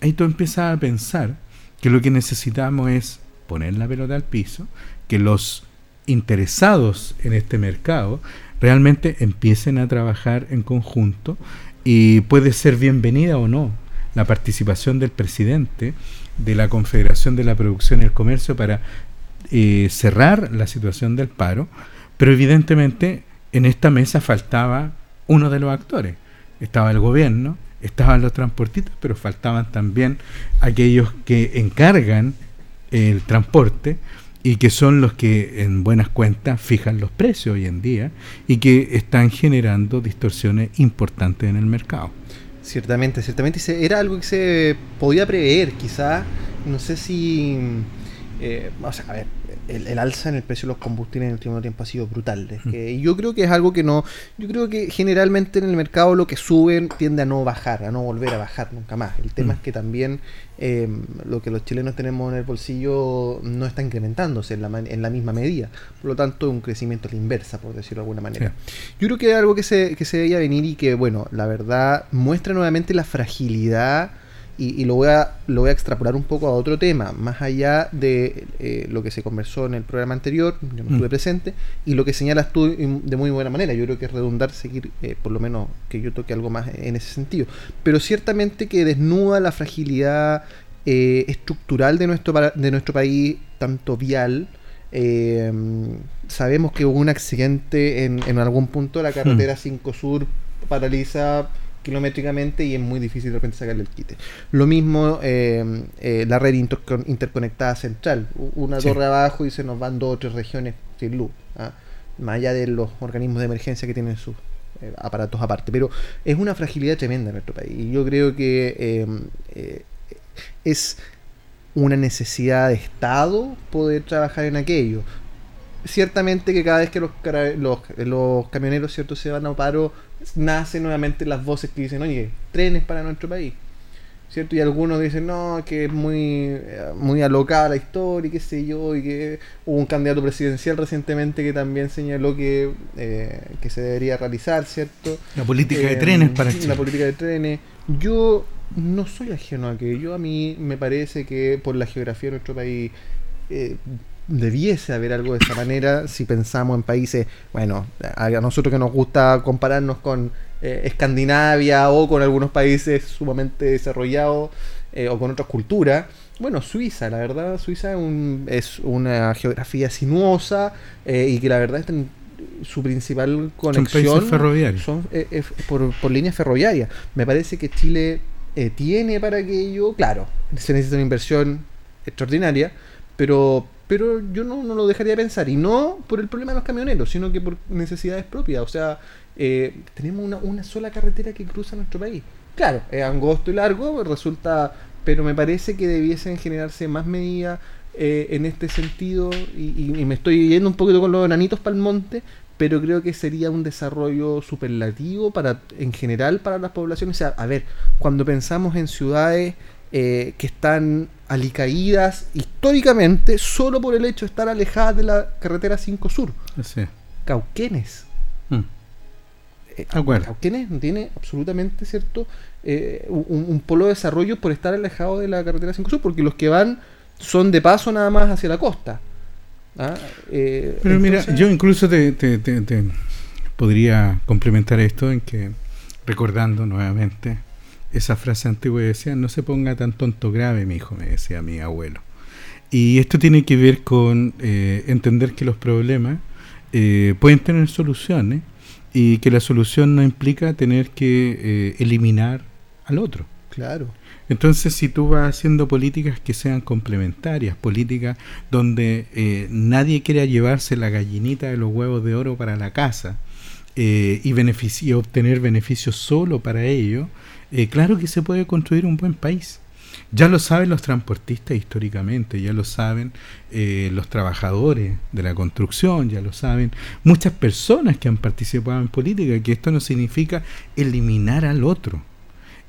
ahí tú empiezas a pensar que lo que necesitamos es poner la pelota al piso, que los interesados en este mercado realmente empiecen a trabajar en conjunto y puede ser bienvenida o no la participación del presidente de la Confederación de la Producción y el Comercio para eh, cerrar la situación del paro, pero evidentemente en esta mesa faltaba uno de los actores. Estaba el gobierno, estaban los transportistas, pero faltaban también aquellos que encargan el transporte y que son los que en buenas cuentas fijan los precios hoy en día y que están generando distorsiones importantes en el mercado. Ciertamente, ciertamente era algo que se podía prever, quizá, no sé si, eh, o sea, a ver, el, alza en el precio de los combustibles en el último tiempo ha sido brutal. y yo creo que es algo que no. Yo creo que generalmente en el mercado lo que sube tiende a no bajar, a no volver a bajar nunca más. El tema es que también eh, lo que los chilenos tenemos en el bolsillo no está incrementándose en la, en la misma medida. Por lo tanto, un crecimiento a la inversa, por decirlo de alguna manera. Yo creo que es algo que se, que se veía venir y que, bueno, la verdad muestra nuevamente la fragilidad y, lo, voy a, lo voy a extrapolar un poco a otro tema, más allá de eh, lo que se conversó en el programa anterior, yo no estuve mm. presente, y lo que señalas tú de muy buena manera. Yo creo que es redundar seguir, eh, por lo menos que yo toque algo más en ese sentido. Pero ciertamente que desnuda la fragilidad eh, estructural de nuestro, de nuestro país, tanto vial, sabemos que hubo un accidente en, en algún punto de la carretera 5 mm. Sur paraliza kilométricamente y es muy difícil de repente sacarle el quite. Lo mismo eh, eh, la red interconectada central, una torre abajo y se nos van dos o tres regiones sin luz, ¿ah? más allá de los organismos de emergencia que tienen sus eh, aparatos aparte. Pero es una fragilidad tremenda en nuestro país y yo creo que es una necesidad de Estado poder trabajar en aquello ciertamente que cada vez que los, los, los, camioneros cierto se van a paro nacen nuevamente las voces que dicen, oye, trenes para nuestro país. ¿Cierto? Y algunos dicen, no, que es muy, muy alocada la historia y qué sé yo, y que hubo un candidato presidencial recientemente que también señaló que, eh, que se debería realizar, ¿cierto? La política de trenes para Chile. La política de trenes. Yo no soy ajeno a que yo a mí me parece que por la geografía de nuestro país eh, debiese haber algo de esa manera si pensamos en países, bueno, a nosotros que nos gusta compararnos con eh, Escandinavia o con algunos países sumamente desarrollados eh, o con otras culturas. Bueno, Suiza, la verdad, Suiza es, una geografía sinuosa eh, y que la verdad es su principal conexión son, por, por líneas ferroviarias. Me parece que Chile tiene para aquello, claro, se necesita una inversión extraordinaria, pero pero yo no, lo dejaría de pensar. Y no por el problema de los camioneros, sino que por necesidades propias. O sea, eh, tenemos una, una sola carretera que cruza nuestro país. Claro, es angosto y largo, resulta. Pero me parece que debiesen generarse más medidas eh, en este sentido. Y, me estoy yendo un poquito con los enanitos para el monte. pero creo que sería un desarrollo superlativo para en general para las poblaciones. O sea, a ver, cuando pensamos en ciudades eh, que están alicaídas históricamente solo por el hecho de estar alejadas de la carretera 5 Sur. Sí. Cauquenes. Mm. Eh, Cauquenes no tiene absolutamente, ¿cierto? Eh, un, un, polo de desarrollo por estar alejado de la carretera 5 Sur, porque los que van son de paso nada más hacia la costa. ¿Ah? Eh, Pero mira, yo incluso te, podría complementar esto en que, recordando nuevamente esa frase antigua que decía, no se ponga tan tonto grave, mi hijo, me decía mi abuelo. Y esto tiene que ver con eh, entender que los problemas eh, pueden tener soluciones y que la solución no implica tener que eliminar al otro. Claro. Entonces, si tú vas haciendo políticas que sean complementarias, políticas donde eh, nadie quiera llevarse la gallinita de los huevos de oro para la casa eh, y, obtener beneficios solo para ello, eh, claro que se puede construir un buen país. Ya lo saben los transportistas históricamente, ya lo saben los trabajadores de la construcción, ya lo saben muchas personas que han participado en política, que esto no significa eliminar al otro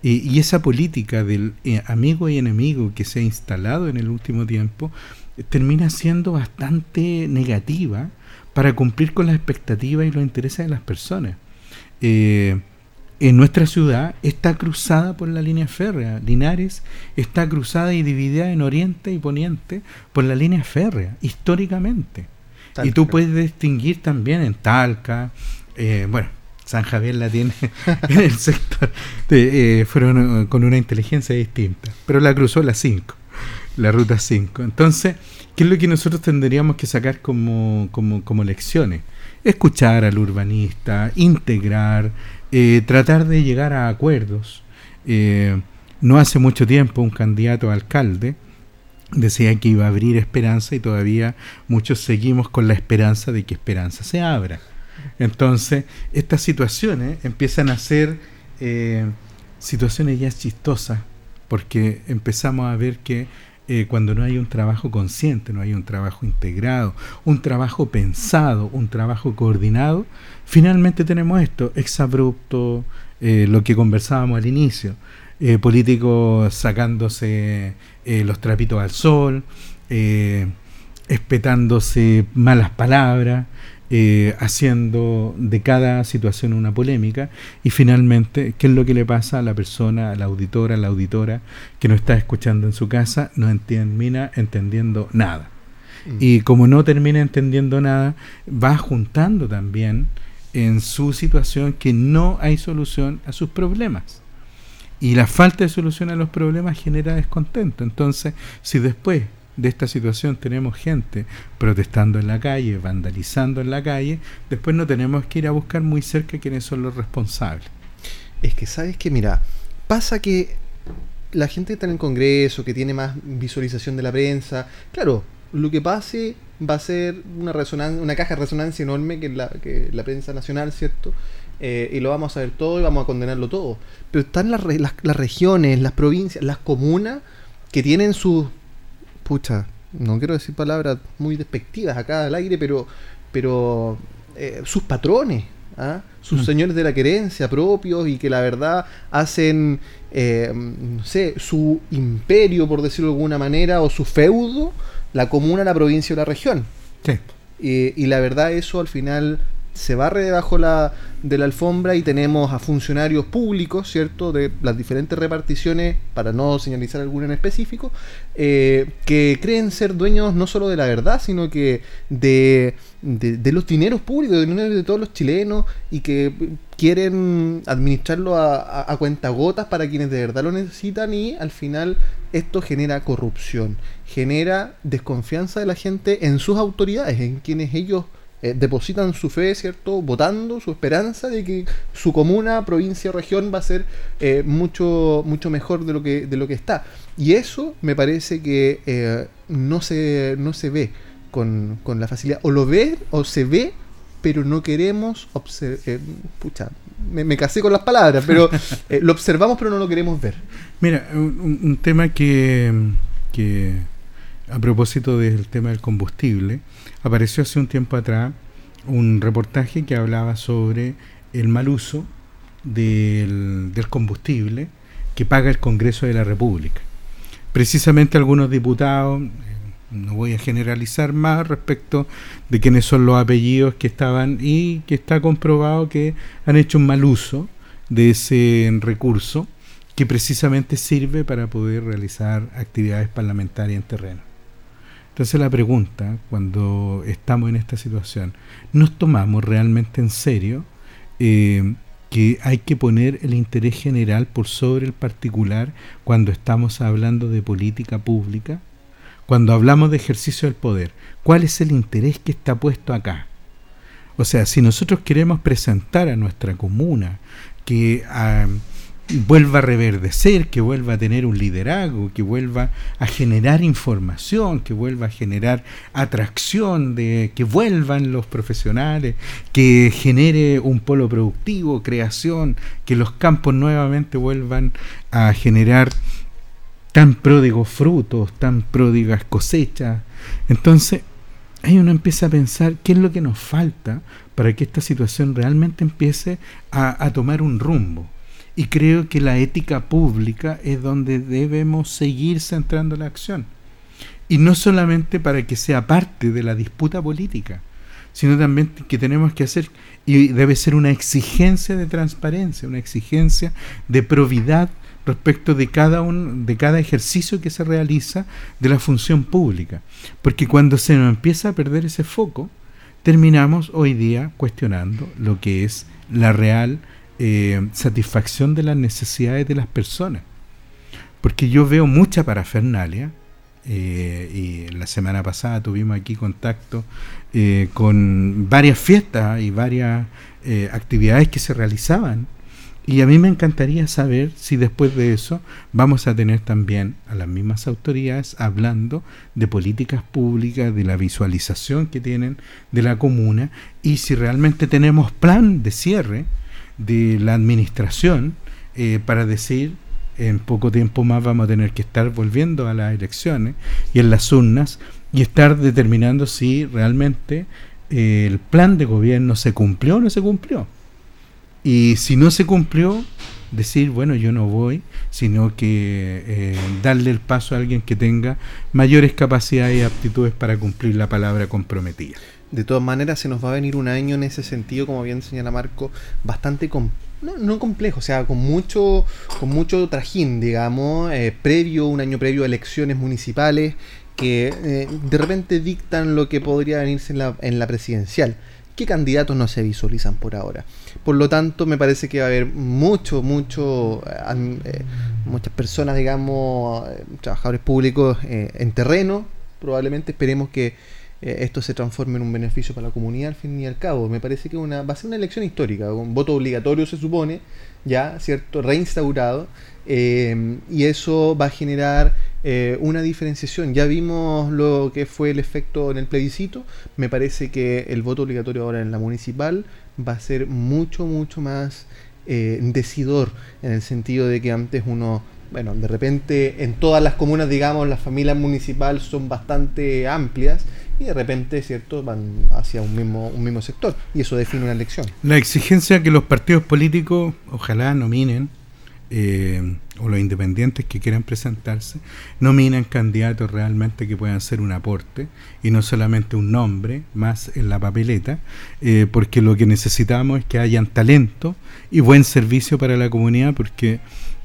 y esa política del eh, amigo y enemigo que se ha instalado en el último tiempo eh, termina siendo bastante negativa para cumplir con las expectativas y los intereses de las personas. Eh, en nuestra ciudad está cruzada por la línea férrea. Linares está cruzada y dividida en oriente y poniente por la línea férrea, históricamente. Y tú puedes distinguir también en Talca, bueno, San Javier la tiene en el sector. Eh, fueron eh, con una inteligencia distinta, pero la cruzó la 5, la ruta 5. Entonces, ¿qué es lo que nosotros tendríamos que sacar como, como, lecciones? Escuchar al urbanista, integrar, eh, tratar de llegar a acuerdos. no hace mucho tiempo un candidato a alcalde decía que iba a abrir esperanza y todavía muchos seguimos con la esperanza de que esperanza se abra. Entonces, estas situaciones empiezan a ser eh, situaciones ya chistosas, porque empezamos a ver que eh, cuando no hay un trabajo consciente, no hay un trabajo integrado, un trabajo pensado, un trabajo coordinado, finalmente tenemos esto, exabrupto, eh, lo que conversábamos al inicio, políticos sacándose los trapitos al sol, espetándose malas palabras, eh, haciendo de cada situación una polémica y finalmente, ¿qué es lo que le pasa a la persona, a la auditora, a la auditora que no está escuchando en su casa? No termina entendiendo nada. Mm. Y como no termina entendiendo nada, va juntando también en su situación que no hay solución a sus problemas. Y la falta de solución a los problemas genera descontento. Entonces, si después de esta situación tenemos gente protestando en la calle, vandalizando en la calle, después no tenemos que ir a buscar muy cerca quiénes son los responsables. Es que sabes que, mira, pasa que la gente que está en el Congreso, que tiene más visualización de la prensa, claro, lo que pase va a ser una, una caja de resonancia enorme que la, que la prensa nacional, ¿cierto? Eh, y lo vamos a ver todo y vamos a condenarlo todo. Pero están las, las, las regiones, las provincias, las comunas que tienen sus pucha, no quiero decir palabras muy despectivas acá al aire, pero, pero eh, sus patrones, ¿ah? sus mm. señores de la querencia propios y que la verdad hacen, eh, no sé, su imperio, por decirlo de alguna manera, o su feudo, la comuna, la provincia o la región. Sí. y la verdad eso al final se barre debajo la, de la alfombra y tenemos a funcionarios públicos, ¿cierto?, de las diferentes reparticiones, para no señalizar alguna en específico, eh, que creen ser dueños no solo de la verdad, sino que de, los dineros públicos, de dinero de todos los chilenos, y que quieren administrarlo a, a, cuentagotas para quienes de verdad lo necesitan y al final esto genera corrupción, genera desconfianza de la gente en sus autoridades, en quienes ellos eh, depositan su fe, ¿cierto? Votando su esperanza de que su comuna, provincia o región va a ser eh, mucho, mucho mejor de lo, que, de lo que está. Y eso me parece que eh, no, se, no se ve con, la facilidad. O lo ve o se ve, pero no queremos observar. pucha, me, casé con las palabras, pero lo observamos pero no lo queremos ver. Mira, un, un tema que, que a propósito del tema del combustible, apareció hace un tiempo atrás un reportaje que hablaba sobre el mal uso del, combustible que paga el Congreso de la República. Precisamente algunos diputados, eh, no voy a generalizar más respecto de quiénes son los apellidos que estaban y que está comprobado que han hecho un mal uso de ese recurso que precisamente sirve para poder realizar actividades parlamentarias en terreno. Entonces la pregunta, cuando estamos en esta situación, ¿nos tomamos realmente en serio eh, que hay que poner el interés general por sobre el particular cuando estamos hablando de política pública? Cuando hablamos de ejercicio del poder, ¿cuál es el interés que está puesto acá? O sea, si nosotros queremos presentar a nuestra comuna que ah, vuelva a reverdecer, que vuelva a tener un liderazgo, que vuelva a generar información, que vuelva a generar atracción, de que vuelvan los profesionales, que genere un polo productivo, creación, que los campos nuevamente vuelvan a generar tan pródigos frutos, tan pródigas cosechas. Entonces, ahí uno empieza a pensar qué es lo que nos falta para que esta situación realmente empiece a, a tomar un rumbo. Y creo que la ética pública es donde debemos seguir centrando la acción. Y no solamente para que sea parte de la disputa política, sino también que tenemos que hacer, y debe ser una exigencia de transparencia, una exigencia de probidad respecto de cada, un, de cada ejercicio que se realiza de la función pública. Porque cuando se nos empieza a perder ese foco, terminamos hoy día cuestionando lo que es la real eh, satisfacción de las necesidades de las personas. Porque yo veo mucha parafernalia, eh, y la semana pasada tuvimos aquí contacto eh, con varias fiestas y varias actividades que se realizaban. Y a mí me encantaría saber si después de eso vamos a tener también a las mismas autoridades hablando de políticas públicas, de la visualización que tienen de la comuna y si realmente tenemos plan de cierre de la administración eh, para decir en poco tiempo más vamos a tener que estar volviendo a las elecciones y en las urnas y estar determinando si realmente eh, el plan de gobierno se cumplió o no se cumplió. Y si no se cumplió, decir, bueno, yo no voy, sino que eh, darle el paso a alguien que tenga mayores capacidades y aptitudes para cumplir la palabra comprometida. De todas maneras, se nos va a venir un año en ese sentido, como bien señala Marco, bastante no, complejo, o sea, con mucho, con mucho trajín, digamos, eh, previo, un año previo a elecciones municipales que eh, de repente dictan lo que podría venirse en la, en la presidencial. ¿Qué candidatos no se visualizan por ahora? Por lo tanto, me parece que va a haber mucho, mucho, eh, muchas personas, digamos, trabajadores públicos en terreno. Probablemente esperemos que eh, esto se transforme en un beneficio para la comunidad al fin y al cabo. Me parece que una, va a ser una elección histórica, un voto obligatorio se supone, ya, ¿cierto? Reinstaurado, eh, y eso va a generar eh, una diferenciación. Ya vimos lo que fue el efecto en el plebiscito, me parece que el voto obligatorio ahora en la municipal va a ser mucho, mucho más decidor, en el sentido de que antes uno bueno, de repente en todas las comunas, digamos, las familias municipales son bastante amplias y de repente, ¿cierto?, van hacia un mismo, un mismo sector y eso define una elección. La exigencia que los partidos políticos ojalá nominen, eh, o los independientes que quieran presentarse, nominen candidatos realmente que puedan ser un aporte y no solamente un nombre más en la papeleta, eh, porque lo que necesitamos es que hayan talento y buen servicio para la comunidad, porque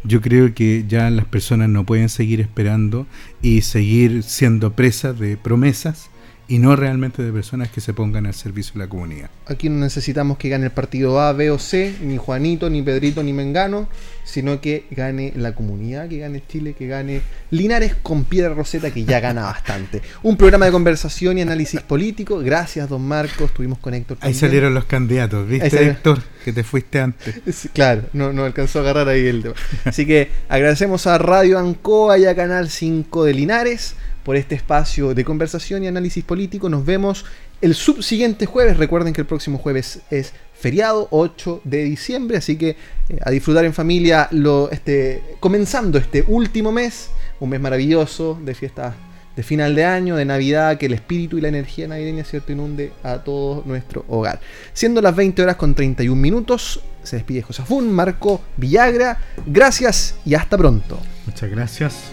yo creo que ya las personas no pueden seguir esperando y seguir siendo presas de promesas y no realmente de personas que se pongan al servicio de la comunidad. Aquí no necesitamos que gane el partido A, B o C, ni Juanito, ni Pedrito, ni Mengano, sino que gane la comunidad, que gane Chile, que gane Linares con Piedra Roseta, que ya gana bastante. Un programa de conversación y análisis político. Gracias, don Marcos. Estuvimos con Héctor. Ahí salieron los candidatos, ¿viste, Héctor? Que te fuiste antes. claro, no, no alcanzó a agarrar ahí el tema. Así que agradecemos a Radio Ancoa y a Canal 5 de Linares por este espacio de conversación y análisis político. Nos vemos el subsiguiente jueves. Recuerden que el próximo jueves es feriado, 8 de diciembre, así que eh, a disfrutar en familia lo, este, comenzando este último mes, un mes maravilloso de fiestas de final de año, de Navidad, que el espíritu y la energía navideña, ¿cierto?, inunde a todo nuestro hogar. Siendo las 20 horas con 31 minutos, se despide Josafún, Marco Villagra. Gracias y hasta pronto. Muchas gracias.